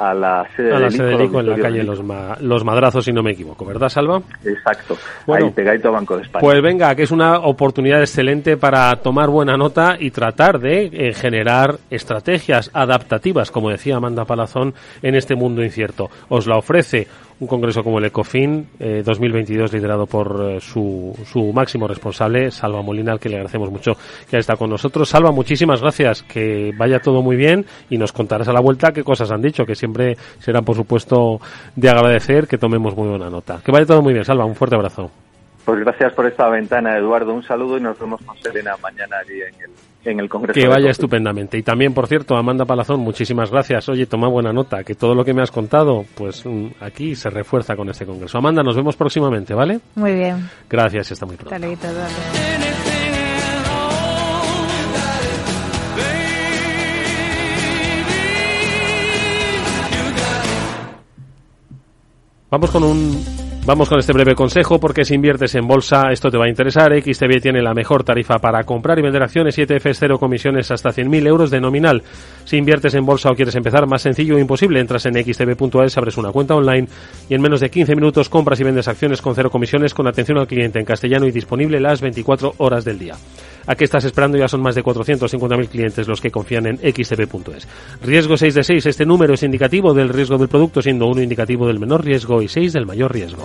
a la sede, de en la calle Los, Los, Madrazos, si no me equivoco, ¿verdad, Salva? Exacto, bueno, ahí pegadito Banco de España. Pues venga, que es una oportunidad excelente para tomar buena nota y tratar de eh, generar estrategias adaptativas, como decía Amanda Palazón, en este mundo incierto. Os la ofrece un congreso como el ECOFIN 2022 eh, liderado por eh, su, su máximo responsable, Salva Molina, al que le agradecemos mucho que haya estado con nosotros. Salva, muchísimas gracias, que vaya todo muy bien y nos contarás a la vuelta qué cosas han dicho, que siempre serán, por supuesto, de agradecer que tomemos muy buena nota. Que vaya todo muy bien, Salva, un fuerte abrazo. Pues gracias por esta ventana, Eduardo. Un saludo y nos vemos con Serena mañana allí en el en el Congreso. Que vaya estupendamente. Y también, por cierto, Amanda Palazón, muchísimas gracias. Oye, toma buena nota, que todo lo que me has contado, pues mm, aquí se refuerza con este Congreso. Amanda, nos vemos próximamente, ¿vale? Muy bien. Gracias, está muy pronto. Vamos con un Vamos con este breve consejo porque si inviertes en bolsa esto te va a interesar. XTB tiene la mejor tarifa para comprar y vender acciones y ETFs cero comisiones hasta 100.000 euros de nominal. Si inviertes en bolsa o quieres empezar, más sencillo e imposible. Entras en xtb.es, abres una cuenta online y en menos de 15 minutos compras y vendes acciones con cero comisiones con atención al cliente en castellano y disponible las 24 horas del día. ¿A qué estás esperando? Ya son más de 450.000 clientes los que confían en xtb.es. Riesgo 6 de 6. Este número es indicativo del riesgo del producto, siendo uno indicativo del menor riesgo y 6 del mayor riesgo.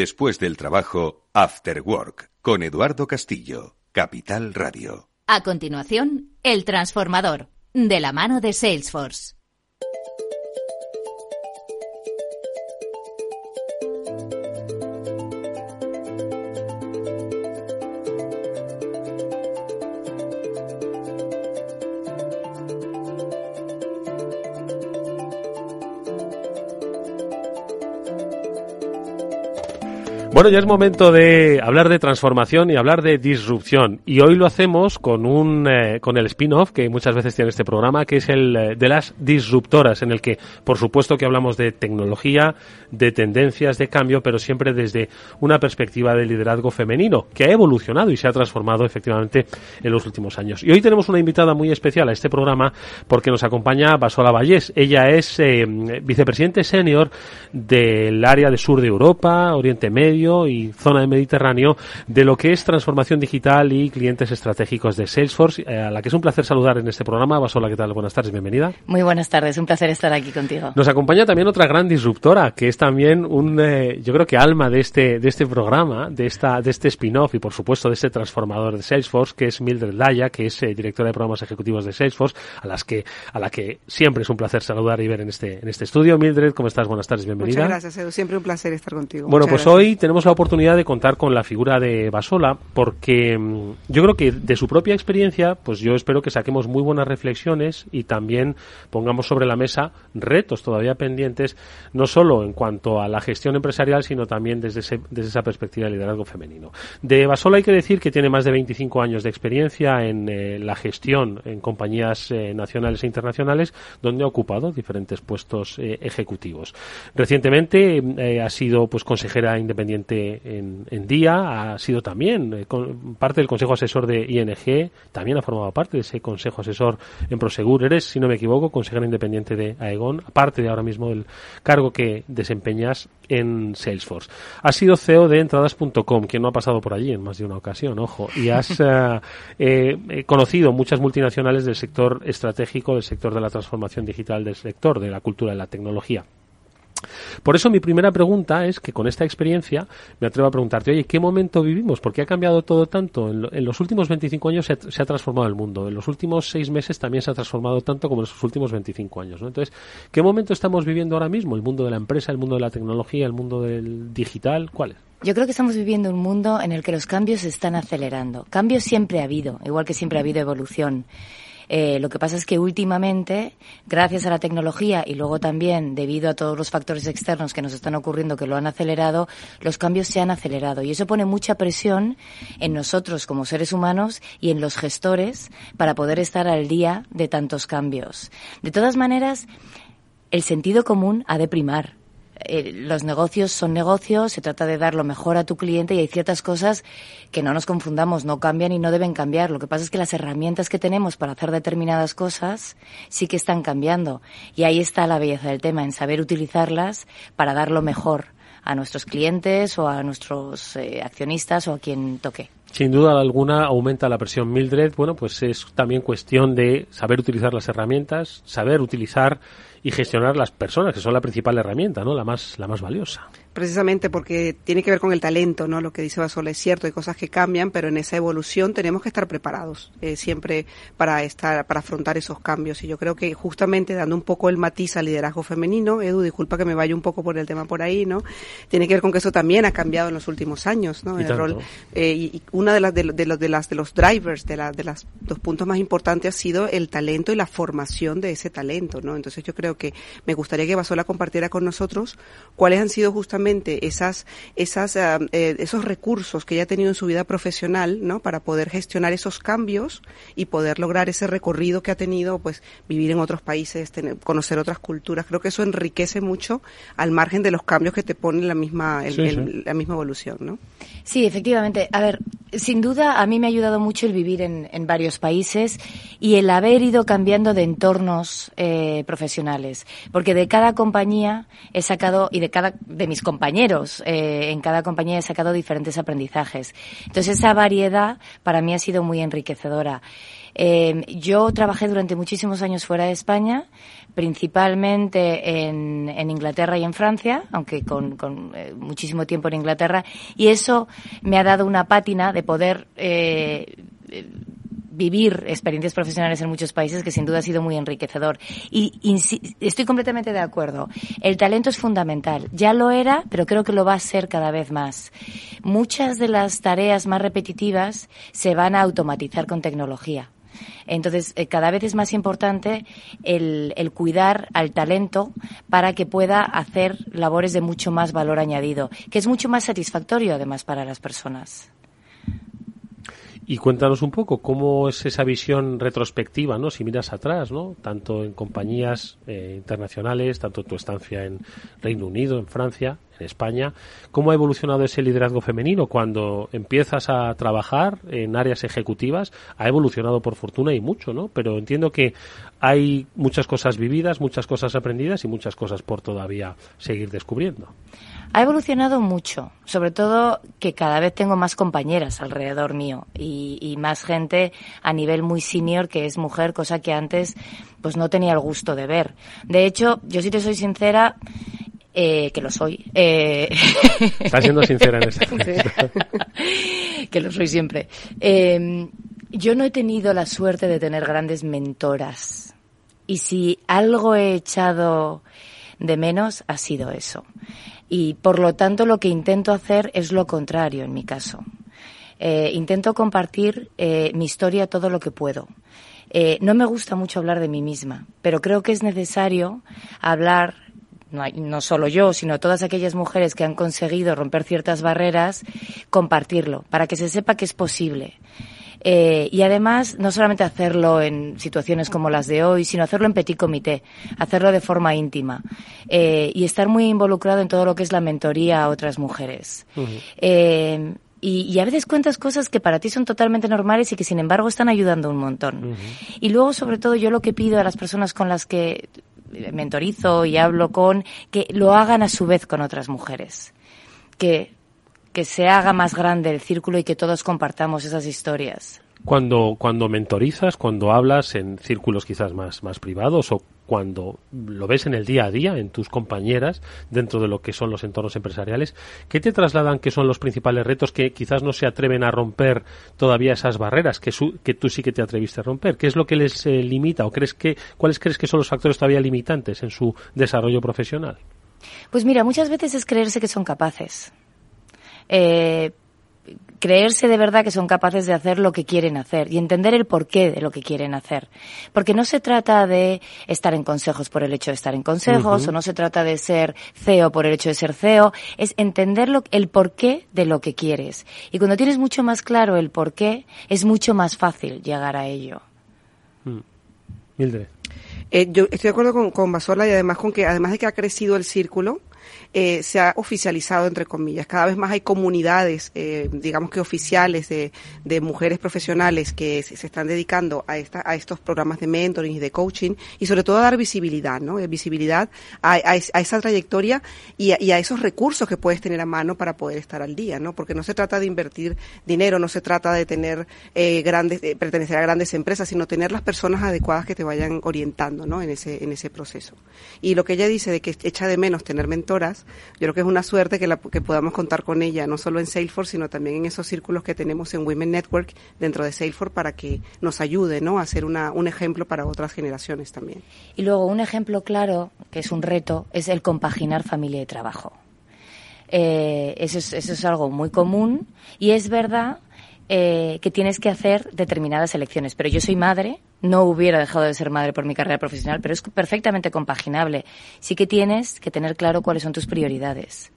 Después del trabajo, After Work con Eduardo Castillo, Capital Radio. A continuación, El Transformador, de la mano de Salesforce. Bueno, ya es momento de hablar de transformación y hablar de disrupción. Y hoy lo hacemos con un eh, con el spin-off que muchas veces tiene este programa, que es el eh, de las disruptoras, en el que, por supuesto, que hablamos de tecnología, de tendencias, de cambio, pero siempre desde una perspectiva de liderazgo femenino, que ha evolucionado y se ha transformado efectivamente en los últimos años. Y hoy tenemos una invitada muy especial a este programa porque nos acompaña Basola Vallés. Ella es eh, vicepresidente senior del área de sur de Europa, Oriente Medio y zona de Mediterráneo de lo que es transformación digital y clientes estratégicos de Salesforce, eh, a la que es un placer saludar en este programa. Basola, ¿qué tal? Buenas tardes, bienvenida. Muy buenas tardes, un placer estar aquí contigo. Nos acompaña también otra gran disruptora, que es también un, eh, yo creo que alma de este, de este programa, de esta, de este spin-off y por supuesto de este transformador de Salesforce, que es Mildred Laya, que es eh, directora de programas ejecutivos de Salesforce, a las que, a la que siempre es un placer saludar y ver en este, en este estudio. Mildred, ¿cómo estás? Buenas tardes, bienvenida. Muchas gracias, Edu. Siempre un placer estar contigo. Bueno, pues hoy tenemos la oportunidad de contar con la figura de Basola porque mm, yo creo que de su propia experiencia, pues yo espero que saquemos muy buenas reflexiones y también pongamos sobre la mesa retos todavía pendientes, no solo en cuanto a la gestión empresarial, sino también desde, desde esa perspectiva de liderazgo femenino. De Basola hay que decir que tiene más de 25 años de experiencia en eh, la gestión en compañías eh, nacionales e internacionales, donde ha ocupado diferentes puestos eh, ejecutivos. Recientemente ha sido pues consejera independiente en, Día, ha sido también eh, parte del Consejo Asesor de ING, también ha formado parte de ese Consejo Asesor en Prosegur. Eres, si no me equivoco, consejera independiente de Aegon, aparte de ahora mismo del cargo que desempeñas en Salesforce. Has sido CEO de entradas.com, quien no ha pasado por allí en más de una ocasión, ojo, y has eh, eh, conocido muchas multinacionales del sector estratégico, del sector de la transformación digital, del sector de la cultura y la tecnología. Por eso mi primera pregunta es que con esta experiencia me atrevo a preguntarte, oye, ¿qué momento vivimos? ¿Por qué ha cambiado todo tanto? En, los últimos 25 años se ha, transformado el mundo. En los últimos seis meses también se ha transformado tanto como en los últimos 25 años. ¿no? Entonces, ¿qué momento estamos viviendo ahora mismo? ¿El mundo de la empresa, el mundo de la tecnología, el mundo del digital? ¿Cuál es? Yo creo que estamos viviendo un mundo en el que los cambios se están acelerando. Cambios siempre ha habido, igual que siempre ha habido evolución. Eh, lo que pasa es que últimamente, gracias a la tecnología y luego también debido a todos los factores externos que nos están ocurriendo que lo han acelerado, los cambios se han acelerado y eso pone mucha presión en nosotros como seres humanos y en los gestores para poder estar al día de tantos cambios. De todas maneras, el sentido común ha de primar eh, los negocios son negocios, se trata de dar lo mejor a tu cliente y hay ciertas cosas que no nos confundamos, no cambian y no deben cambiar. Lo que pasa es que las herramientas que tenemos para hacer determinadas cosas sí que están cambiando. Y ahí está la belleza del tema, en saber utilizarlas para dar lo mejor a nuestros clientes o a nuestros eh, accionistas o a quien toque. Sin duda alguna aumenta la presión Mildred. Bueno, pues es también cuestión de saber utilizar las herramientas, saber utilizar y gestionar las personas, que son la principal herramienta, ¿no? La más, la más valiosa precisamente porque tiene que ver con el talento, ¿no? Lo que dice Basola es cierto, hay cosas que cambian, pero en esa evolución tenemos que estar preparados eh, siempre para estar, para afrontar esos cambios. Y yo creo que justamente dando un poco el matiz al liderazgo femenino, Edu, disculpa que me vaya un poco por el tema por ahí, ¿no? Tiene que ver con que eso también ha cambiado en los últimos años, ¿no? el rol eh, y, una de las de, los de las de los drivers de la, de las dos puntos más importantes ha sido el talento y la formación de ese talento, ¿no? Entonces yo creo que me gustaría que Basola compartiera con nosotros cuáles han sido justamente esas, esas, ah, eh, esos recursos que ella ha tenido en su vida profesional, ¿no? Para poder gestionar esos cambios y poder lograr ese recorrido que ha tenido, pues, vivir en otros países, tener, conocer otras culturas. Creo que eso enriquece mucho al margen de los cambios que te ponen la misma, la misma evolución, ¿no? Sí, efectivamente. A ver, sin duda a mí me ha ayudado mucho el vivir en, en varios países y el haber ido cambiando de entornos eh, profesionales, porque de cada compañía he sacado y de cada de mis compañeros eh, en cada compañía he sacado diferentes aprendizajes. Entonces esa variedad para mí ha sido muy enriquecedora. Eh, yo trabajé durante muchísimos años fuera de España, principalmente en, en Inglaterra y en Francia, aunque con, con eh, muchísimo tiempo en Inglaterra, y eso me ha dado una pátina de poder eh, vivir experiencias profesionales en muchos países que sin duda ha sido muy enriquecedor. Y, estoy completamente de acuerdo. El talento es fundamental. Ya lo era, pero creo que lo va a ser cada vez más. Muchas de las tareas más repetitivas se van a automatizar con tecnología. Entonces, eh, cada vez es más importante el, el cuidar al talento para que pueda hacer labores de mucho más valor añadido, que es mucho más satisfactorio además para las personas. Y cuéntanos un poco cómo es esa visión retrospectiva, ¿no? Si miras atrás, ¿no? Tanto en compañías eh, internacionales, tanto tu estancia en Reino Unido, en Francia, España, cómo ha evolucionado ese liderazgo femenino cuando empiezas a trabajar en áreas ejecutivas, ha evolucionado por fortuna y mucho, ¿no? Pero entiendo que hay muchas cosas vividas, muchas cosas aprendidas y muchas cosas por todavía seguir descubriendo. Ha evolucionado mucho, sobre todo que cada vez tengo más compañeras alrededor mío y, más gente a nivel muy senior que es mujer, cosa que antes pues no tenía el gusto de ver. De hecho, yo si te soy sincera, eh, que lo soy. Eh... Estás siendo sincera en este que lo soy siempre. Eh, yo no he tenido la suerte de tener grandes mentoras. Y si algo he echado de menos, ha sido eso y por lo tanto lo que intento hacer es lo contrario en mi caso. Eh, intento compartir eh, mi historia todo lo que puedo. Eh, no me gusta mucho hablar de mí misma, pero creo que es necesario hablar, no, no solo yo, sino todas aquellas mujeres que han conseguido romper ciertas barreras, compartirlo, para que se sepa que es posible. Eh, y además, no solamente hacerlo en situaciones como las de hoy, sino hacerlo en petit comité, hacerlo de forma íntima eh, y estar muy involucrado en todo lo que es la mentoría a otras mujeres. Eh, y, a veces cuentas cosas que para ti son totalmente normales y que sin embargo están ayudando un montón. Y luego, sobre todo, yo lo que pido a las personas con las que mentorizo y hablo con, que lo hagan a su vez con otras mujeres. Que que se haga más grande el círculo y que todos compartamos esas historias. Cuando, cuando mentorizas, cuando hablas en círculos quizás más, más privados o cuando lo ves en el día a día, en tus compañeras, dentro de lo que son los entornos empresariales, ¿qué te trasladan que son los principales retos que quizás no se atreven a romper todavía esas barreras que, que tú sí que te atreviste a romper? ¿Qué es lo que les eh, limita o crees que, cuáles crees que son los factores todavía limitantes en su desarrollo profesional? Pues mira, muchas veces es creerse que son capaces eh, creerse de verdad que son capaces de hacer lo que quieren hacer y entender el porqué de lo que quieren hacer. Porque no se trata de estar en consejos por el hecho de estar en consejos o no se trata de ser CEO por el hecho de ser CEO, es entender lo, el porqué de lo que quieres. Y cuando tienes mucho más claro el porqué, es mucho más fácil llegar a ello. Mm. Mildred. Eh, yo estoy de acuerdo con, con Basola y además con que además de que ha crecido el círculo, eh, se ha oficializado, entre comillas. Cada vez más hay comunidades, eh, digamos que oficiales de, de mujeres profesionales que se, están dedicando a, esta, a estos programas de mentoring y de coaching y sobre todo a dar visibilidad, ¿no? Eh, visibilidad a, a, esa trayectoria y a, esos recursos que puedes tener a mano para poder estar al día, ¿no? Porque no se trata de invertir dinero, no se trata de tener eh, grandes, de pertenecer a grandes empresas, sino tener las personas adecuadas que te vayan orientando, ¿no? En ese, en ese proceso. Y lo que ella dice de que echa de menos tener mentoras, yo creo que es una suerte que, la, que podamos contar con ella, no solo en Salesforce, sino también en esos círculos que tenemos en Women Network dentro de Salesforce para que nos ayude ¿no? a ser una, un ejemplo para otras generaciones también. Y luego un ejemplo claro, que es un reto, es el compaginar familia y trabajo. Eh, eso, es, algo muy común y es verdad eh, que tienes que hacer determinadas elecciones. Pero yo soy madre, no hubiera dejado de ser madre por mi carrera profesional, pero es perfectamente compaginable. Sí que tienes que tener claro cuáles son tus prioridades.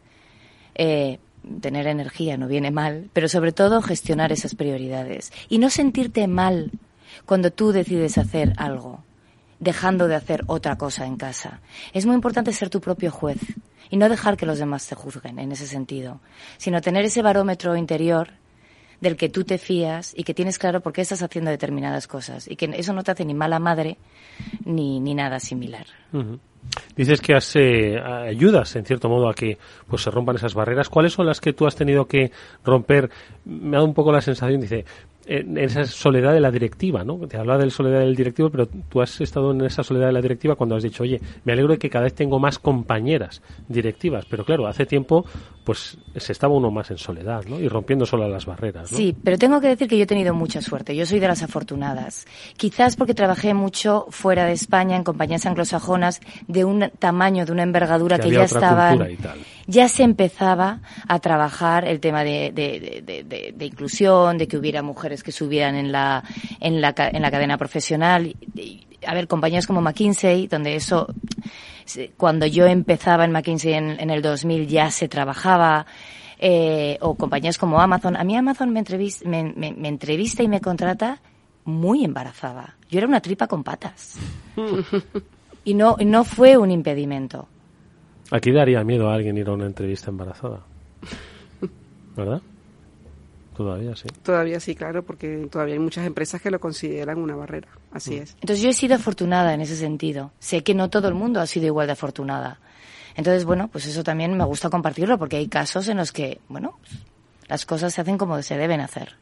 Eh, tener energía no viene mal, pero sobre todo gestionar esas prioridades. Y no sentirte mal cuando tú decides hacer algo, dejando de hacer otra cosa en casa. Es muy importante ser tu propio juez y no dejar que los demás te juzguen en ese sentido, sino tener ese barómetro interior del que tú te fías y que tienes claro por qué estás haciendo determinadas cosas y que eso no te hace ni mala madre ni, ni nada similar. Dices que has, eh, ayudas, en cierto modo, a que pues se rompan esas barreras. ¿Cuáles son las que tú has tenido que romper? Me ha dado un poco la sensación, dice, en esa soledad de la directiva, ¿no? Te hablaba de la soledad del directivo, pero tú has estado en esa soledad de la directiva cuando has dicho, oye, me alegro de que cada vez tengo más compañeras directivas, pero claro, hace tiempo, pues se estaba uno más en soledad, ¿no? Y rompiendo solo las barreras, ¿no? Sí, pero tengo que decir que yo he tenido mucha suerte. Yo soy de las afortunadas. Quizás porque trabajé mucho fuera de España en compañías anglosajonas de un tamaño, de una envergadura que, ya estaban ya se empezaba a trabajar el tema de, de, inclusión, de que hubiera mujeres que subieran en la, en la, en la cadena profesional. A ver, compañías como McKinsey, donde eso, cuando yo empezaba en McKinsey en, en el 2000 ya se trabajaba. Eh, o compañías como Amazon. A mí Amazon me, entrevista, me, me, entrevista y me contrata muy embarazada. Yo era una tripa con patas. y no, no fue un impedimento. Aquí daría miedo a alguien ir a una entrevista embarazada. ¿Verdad? Todavía sí. Todavía sí, claro, porque todavía hay muchas empresas que lo consideran una barrera. Así mm. es. Entonces yo he sido afortunada en ese sentido. Sé que no todo el mundo ha sido igual de afortunada. Entonces, bueno, pues eso también me gusta compartirlo porque hay casos en los que, bueno, las cosas se hacen como se deben hacer.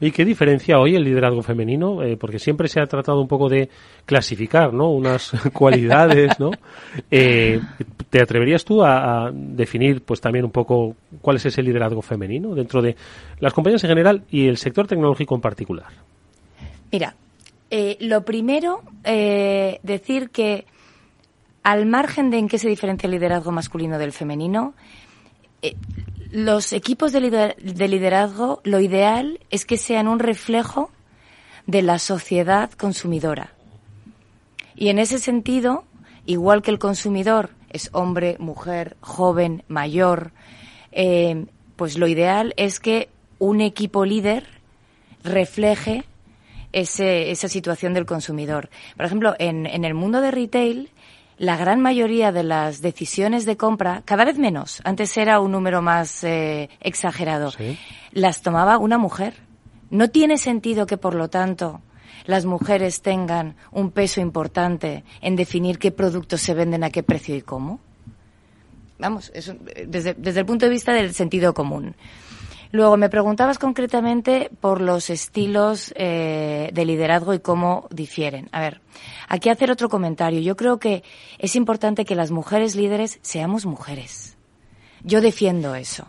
Oye, ¿qué diferencia hoy el liderazgo femenino? Eh, porque siempre se ha tratado un poco de clasificar, ¿no? Unas cualidades, ¿no? Eh, ¿Te atreverías tú a, definir, pues también un poco cuál es ese liderazgo femenino dentro de las compañías en general y el sector tecnológico en particular? Mira, eh, lo primero, decir que al margen de en qué se diferencia el liderazgo masculino del femenino, los equipos de, liderazgo, lo ideal es que sean un reflejo de la sociedad consumidora. Y en ese sentido, igual que el consumidor es hombre, mujer, joven, mayor, eh, pues lo ideal es que un equipo líder refleje esa situación del consumidor. Por ejemplo, en, en el mundo de retail, la gran mayoría de las decisiones de compra, cada vez menos, antes era un número más eh, exagerado, las tomaba una mujer. No tiene sentido que, por lo tanto, las mujeres tengan un peso importante en definir qué productos se venden a qué precio y cómo. Vamos, eso, desde, desde el punto de vista del sentido común. Luego, me preguntabas concretamente por los estilos eh, de liderazgo y cómo difieren. A ver, aquí hacer otro comentario. Yo creo que es importante que las mujeres líderes seamos mujeres. Yo defiendo eso.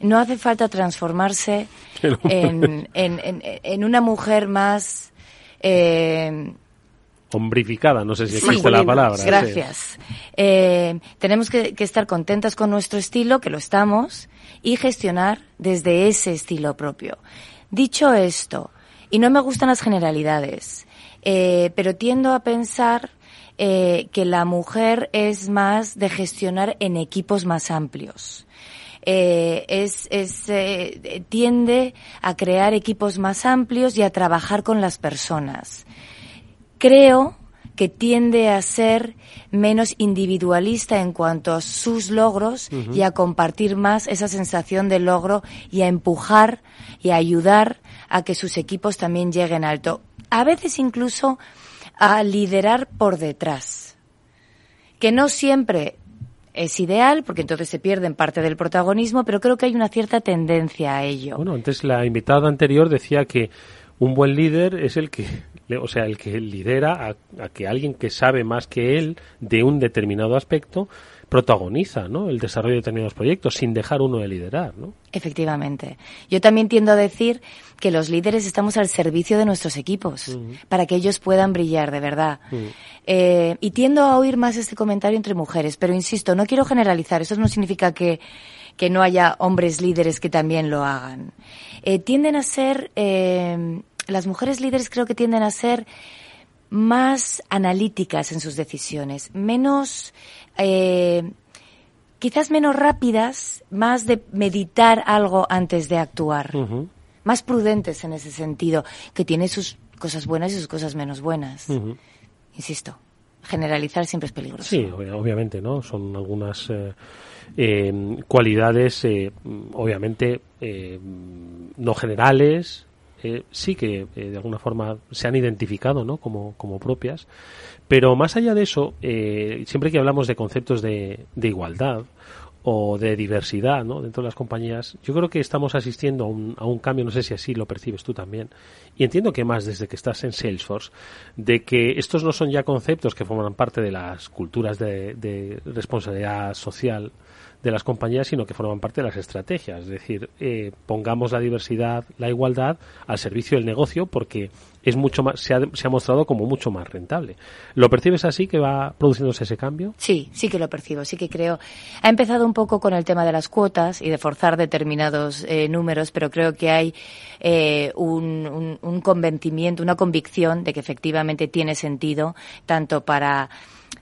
No hace falta transformarse en, en, en, una mujer más eh, hombrificada, no sé si existe la palabra. Gracias. Eh, tenemos que, estar contentas con nuestro estilo, que lo estamos, y gestionar desde ese estilo propio. Dicho esto, y no me gustan las generalidades, eh, pero tiendo a pensar eh, que la mujer es más de gestionar en equipos más amplios. es, es tiende a crear equipos más amplios y a trabajar con las personas creo que tiende a ser menos individualista en cuanto a sus logros y a compartir más esa sensación de logro y a empujar y a ayudar a que sus equipos también lleguen alto. A veces incluso a liderar por detrás. Que no siempre es ideal, porque entonces se pierden parte del protagonismo, pero creo que hay una cierta tendencia a ello. Bueno, antes la invitada anterior decía que un buen líder es el que o sea, el que lidera a, que alguien que sabe más que él de un determinado aspecto protagoniza ¿no? el desarrollo de determinados proyectos sin dejar uno de liderar. ¿no? Efectivamente. Yo también tiendo a decir que los líderes estamos al servicio de nuestros equipos para que ellos puedan brillar de verdad. Eh, y tiendo a oír más este comentario entre mujeres, pero insisto, no quiero generalizar. Eso no significa que, que no haya hombres líderes que también lo hagan. Eh, tienden a ser eh, las mujeres líderes creo que tienden a ser más analíticas en sus decisiones, menos, eh, quizás menos rápidas, más de meditar algo antes de actuar, más prudentes en ese sentido, que tiene sus cosas buenas y sus cosas menos buenas. Insisto, generalizar siempre es peligroso. Sí, obviamente, ¿no? Son algunas eh, eh, cualidades, obviamente, no generales, sí que eh, de alguna forma se han identificado ¿no? como, como propias. Pero más allá de eso, eh, siempre que hablamos de conceptos de, de igualdad o de diversidad ¿no? dentro de las compañías, yo creo que estamos asistiendo a un, a un cambio, no sé si así lo percibes tú también, y entiendo que más desde que estás en Salesforce, de que estos no son ya conceptos que forman parte de las culturas de, de responsabilidad social de las compañías, sino que forman parte de las estrategias. Es decir, eh, pongamos la diversidad, la igualdad al servicio del negocio, porque es mucho más, se ha, se ha mostrado como mucho más rentable. ¿Lo percibes así que va produciéndose ese cambio? Sí, sí que lo percibo, sí que creo. Ha empezado un poco con el tema de las cuotas y de forzar determinados eh, números, pero creo que hay eh, un, un, un convencimiento, una convicción de que efectivamente tiene sentido tanto para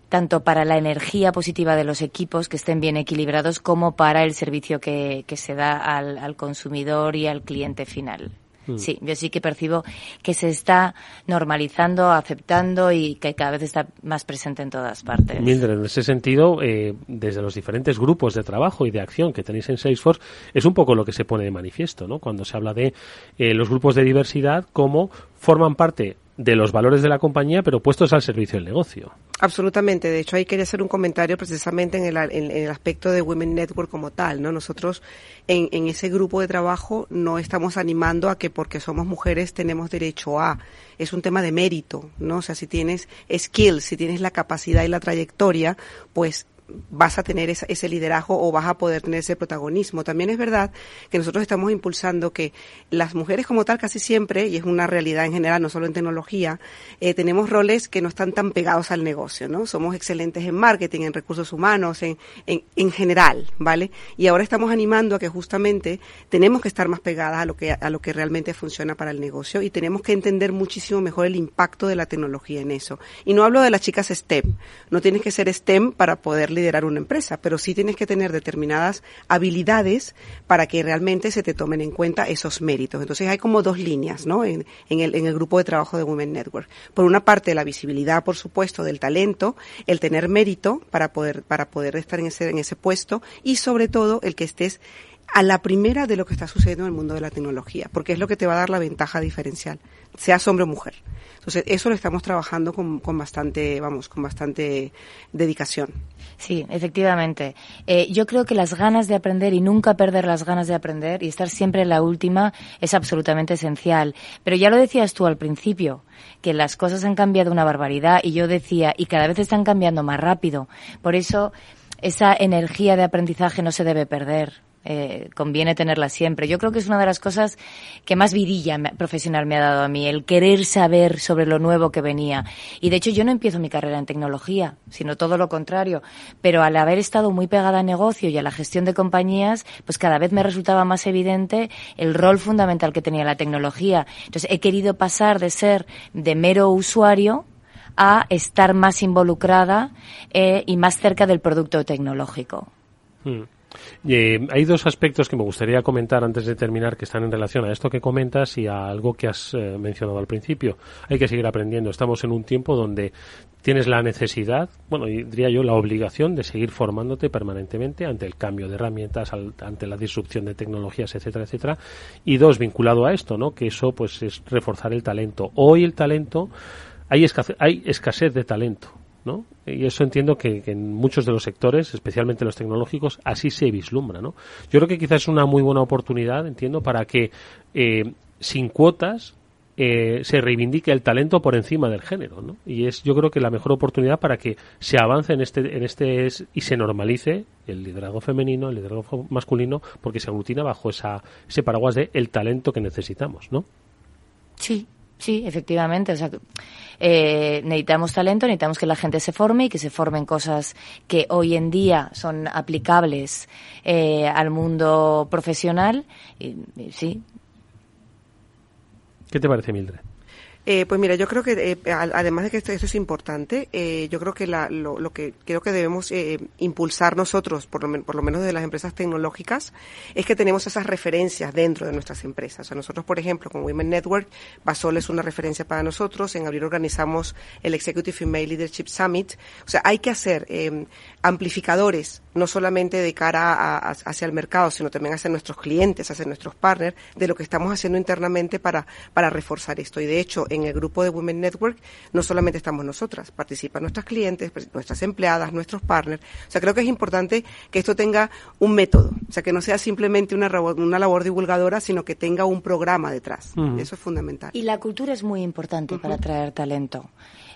tanto para la energía positiva de los equipos que estén bien equilibrados como para el servicio que, que se da al, al consumidor y al cliente final. Mm. Sí, yo sí que percibo que se está normalizando, aceptando y que cada vez está más presente en todas partes. Mildred, en ese sentido, eh, desde los diferentes grupos de trabajo y de acción que tenéis en Salesforce, es un poco lo que se pone de manifiesto, ¿no? Cuando se habla de eh, los grupos de diversidad como forman parte de los valores de la compañía, pero puestos al servicio del negocio. Absolutamente. De hecho, ahí quería hacer un comentario precisamente en el, en, en el aspecto de Women Network como tal, ¿no? Nosotros en, en, ese grupo de trabajo no estamos animando a que porque somos mujeres tenemos derecho a. Es un tema de mérito, ¿no? O sea, si tienes skills, si tienes la capacidad y la trayectoria, pues vas a tener ese liderazgo o vas a poder tener ese protagonismo. También es verdad que nosotros estamos impulsando que las mujeres como tal casi siempre, y es una realidad en general, no solo en tecnología, eh, tenemos roles que no están tan pegados al negocio, ¿no? Somos excelentes en marketing, en recursos humanos, en, en, en general, ¿vale? Y ahora estamos animando a que justamente tenemos que estar más pegadas a lo que, a lo que realmente funciona para el negocio y tenemos que entender muchísimo mejor el impacto de la tecnología en eso. Y no hablo de las chicas STEM, no tienes que ser STEM para poder una empresa, pero sí tienes que tener determinadas habilidades para que realmente se te tomen en cuenta esos méritos. Entonces hay como dos líneas, ¿no? En, en, el, en el grupo de trabajo de Women Network. Por una parte, la visibilidad, por supuesto, del talento, el tener mérito para poder, para poder estar en ese, en ese puesto y sobre todo el que estés a la primera de lo que está sucediendo en el mundo de la tecnología, porque es lo que te va a dar la ventaja diferencial, seas hombre o mujer. Entonces, eso lo estamos trabajando con, con bastante, vamos, con bastante dedicación. Sí, efectivamente. Eh, yo creo que las ganas de aprender y nunca perder las ganas de aprender y estar siempre en la última es absolutamente esencial. Pero ya lo decías tú al principio, que las cosas han cambiado una barbaridad y yo decía, y cada vez están cambiando más rápido. Por eso, esa energía de aprendizaje no se debe perder eh, conviene tenerla siempre. Yo creo que es una de las cosas que más vidilla profesional me ha dado a mí, el querer saber sobre lo nuevo que venía. Y de hecho yo no empiezo mi carrera en tecnología, sino todo lo contrario. Pero al haber estado muy pegada al negocio y a la gestión de compañías, pues cada vez me resultaba más evidente el rol fundamental que tenía la tecnología. Entonces he querido pasar de ser de mero usuario a estar más involucrada eh, y más cerca del producto tecnológico. Hmm. Eh, hay dos aspectos que me gustaría comentar antes de terminar que están en relación a esto que comentas y a algo que has eh, mencionado al principio. Hay que seguir aprendiendo. Estamos en un tiempo donde tienes la necesidad, bueno, diría yo la obligación de seguir formándote permanentemente ante el cambio de herramientas, al, ante la disrupción de tecnologías, etcétera, etcétera. Y dos, vinculado a esto, ¿no? Que eso pues es reforzar el talento. Hoy el talento hay escasez, hay escasez de talento ¿no? Y eso entiendo que, que, en muchos de los sectores, especialmente los tecnológicos, así se vislumbra, ¿no? Yo creo que quizás es una muy buena oportunidad, entiendo, para que eh, sin cuotas eh, se reivindique el talento por encima del género, ¿no? Y es, yo creo que la mejor oportunidad para que se avance en este, en este y se normalice el liderazgo femenino, el liderazgo masculino, porque se aglutina bajo esa, ese paraguas de el talento que necesitamos, ¿no? Sí, Sí, efectivamente. O sea, eh, necesitamos talento, necesitamos que la gente se forme y que se formen cosas que hoy en día son aplicables eh, al mundo profesional. Y, sí. ¿Qué te parece, Mildred? Eh, pues mira, yo creo que eh, además de que esto, esto es importante, eh, yo creo que la, lo, lo, que creo que debemos eh, impulsar nosotros, por lo, por lo, menos de las empresas tecnológicas, es que tenemos esas referencias dentro de nuestras empresas. O sea, nosotros, por ejemplo, con Women Network, Basol es una referencia para nosotros. En abril organizamos el Executive Female Leadership Summit. O sea, hay que hacer eh, amplificadores, no solamente de cara a, a, hacia el mercado, sino también hacia nuestros clientes, hacia nuestros partners, de lo que estamos haciendo internamente para, para reforzar esto. Y de hecho, en el grupo de Women Network no solamente estamos nosotras, participan nuestras clientes, nuestras empleadas, nuestros partners. O sea, creo que es importante que esto tenga un método, o sea, que no sea simplemente una, una labor divulgadora, sino que tenga un programa detrás. Uh -huh. Eso es fundamental. Y la cultura es muy importante uh -huh. para atraer talento.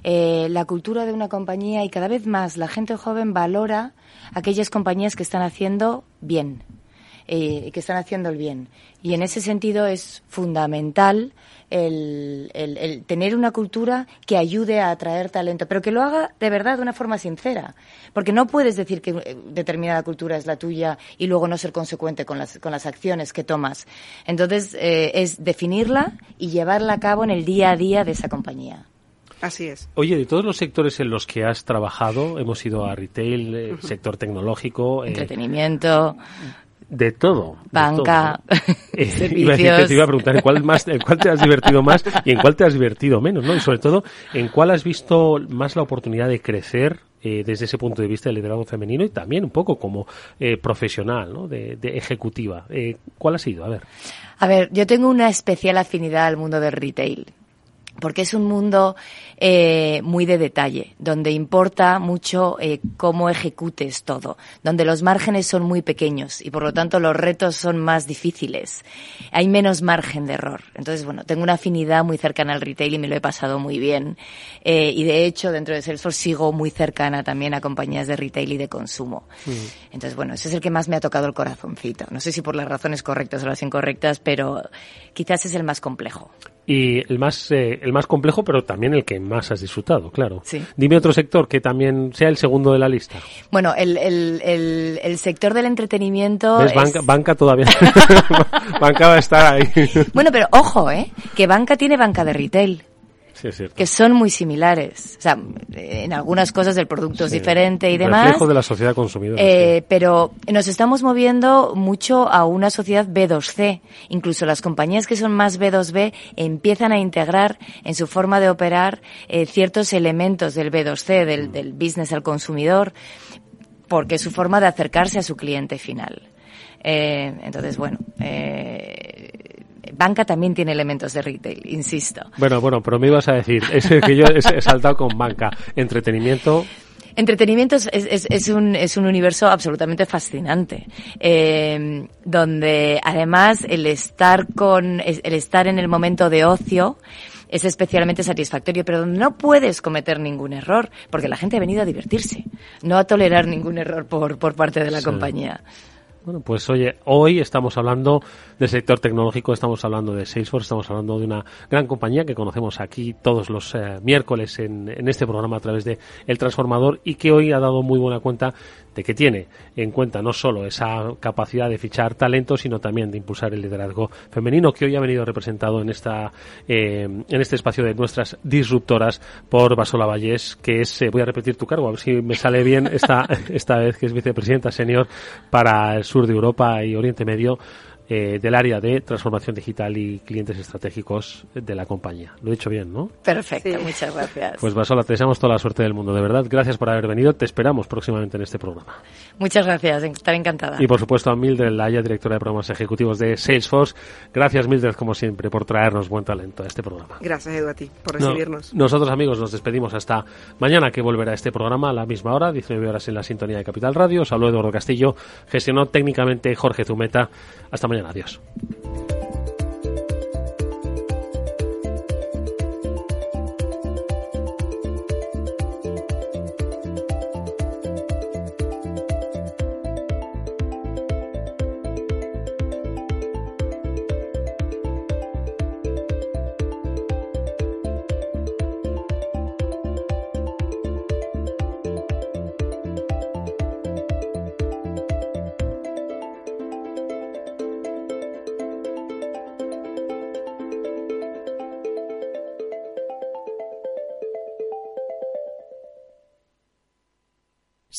Eh, la cultura de una compañía y cada vez más la gente joven valora aquellas compañías que están haciendo bien eh, que están haciendo el bien. Y en ese sentido es fundamental el, el, tener una cultura que ayude a atraer talento, pero que lo haga de verdad de una forma sincera. Porque no puedes decir que eh, determinada cultura es la tuya y luego no ser consecuente con las, con las acciones que tomas. Entonces, eh, es definirla y llevarla a cabo en el día a día de esa compañía. Así es. Oye, de todos los sectores en los que has trabajado, hemos ido a retail, eh, sector tecnológico, entretenimiento, de todo. Banca, eh, iba a te iba a preguntar en cuál, más, en cuál te has divertido más y en cuál te has divertido menos, ¿no? Y sobre todo, en cuál has visto más la oportunidad de crecer eh, desde ese punto de vista del liderazgo femenino y también un poco como eh, profesional, ¿no? De, de ejecutiva. Eh, ¿Cuál ha sido? A ver. A ver, yo tengo una especial afinidad al mundo del retail porque es un mundo eh, muy de detalle, donde importa mucho eh, cómo ejecutes todo, donde los márgenes son muy pequeños y por lo tanto los retos son más difíciles. Hay menos margen de error. Entonces, bueno, tengo una afinidad muy cercana al retail y me lo he pasado muy bien. Eh, y de hecho, dentro de Salesforce sigo muy cercana también a compañías de retail y de consumo. Mm. Entonces, bueno, ese es el que más me ha tocado el corazoncito. No sé si por las razones correctas o las incorrectas, pero quizás es el más complejo y el más eh, el más complejo pero también el que más has disfrutado claro. Sí. dime otro sector que también sea el segundo de la lista. Bueno el, el, el, el sector del entretenimiento es... banca, banca todavía banca va a estar ahí. Bueno pero ojo eh que banca tiene banca de retail que son muy similares. O sea, en algunas cosas el producto es diferente y demás. Reflejo de la sociedad consumidora. Eh, pero nos estamos moviendo mucho a una sociedad B2C. Incluso las compañías que son más B2B empiezan a integrar en su forma de operar eh, ciertos elementos del B2C, del, del business al consumidor, porque es su forma de acercarse a su cliente final. Eh, entonces, bueno, eh, banca también tiene elementos de retail, insisto. Bueno, bueno, pero me ibas a decir, es que yo he saltado con banca, entretenimiento. Entretenimiento es, es, es, un, es un universo absolutamente fascinante, eh, donde además el estar con, el estar en el momento de ocio, es especialmente satisfactorio, pero donde no puedes cometer ningún error, porque la gente ha venido a divertirse, no a tolerar ningún error por, por parte de la compañía. Bueno, pues oye, hoy estamos hablando del sector tecnológico, estamos hablando de Salesforce, estamos hablando de una gran compañía que conocemos aquí todos los eh, miércoles en, en, este programa a través de El Transformador y que hoy ha dado muy buena cuenta de que tiene en cuenta no solo esa capacidad de fichar talento, sino también de impulsar el liderazgo femenino que hoy ha venido representado en esta eh, en este espacio de nuestras disruptoras por Basola Vallés, que es, eh, voy a repetir tu cargo, a ver si me sale bien esta, esta vez, que es vicepresidenta senior para el sur de Europa y Oriente Medio eh, del área de transformación digital y clientes estratégicos de la compañía. Lo he dicho bien, ¿no? Perfecto, muchas gracias. Pues Basola, te deseamos toda la suerte del mundo, de verdad. Gracias por haber venido. Te esperamos próximamente en este programa. Muchas gracias, estaré encantada. Y por supuesto a Mildred Laya, directora de programas ejecutivos de Salesforce. Gracias, Mildred, como siempre, por traernos buen talento a este programa. Gracias, Edu, a ti, por recibirnos. nosotros, amigos, nos despedimos hasta mañana, que volverá este programa a la misma hora, 19 horas en la sintonía de Capital Radio. Saludos, Eduardo Castillo. Gestionó técnicamente Jorge Zumeta. Hasta mañana. Adiós.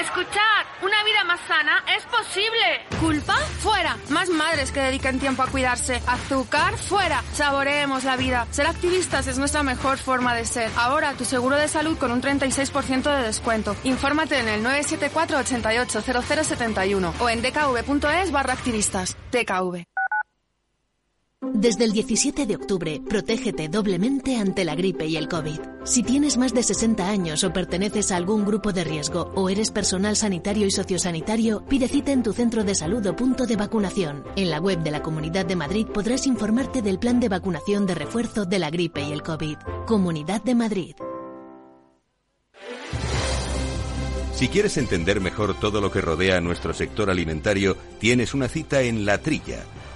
Escuchad, una vida más sana es posible. ¿Culpa? Fuera. Más madres que dediquen tiempo a cuidarse. Azúcar? Fuera. Saboreemos la vida. Ser activistas es nuestra mejor forma de ser. Ahora tu seguro de salud con un 36% de descuento. Infórmate en el 974 88 0071 o en dkv.es barra activistas. DKV. Desde el 17 de octubre, protégete doblemente ante la gripe y el COVID. Si tienes más de 60 años o perteneces a algún grupo de riesgo o eres personal sanitario y sociosanitario, pide cita en tu centro de salud o punto de vacunación. En la web de la Comunidad de Madrid podrás informarte del plan de vacunación de refuerzo de la gripe y el COVID. Comunidad de Madrid. Si quieres entender mejor todo lo que rodea a nuestro sector alimentario, tienes una cita en La Trilla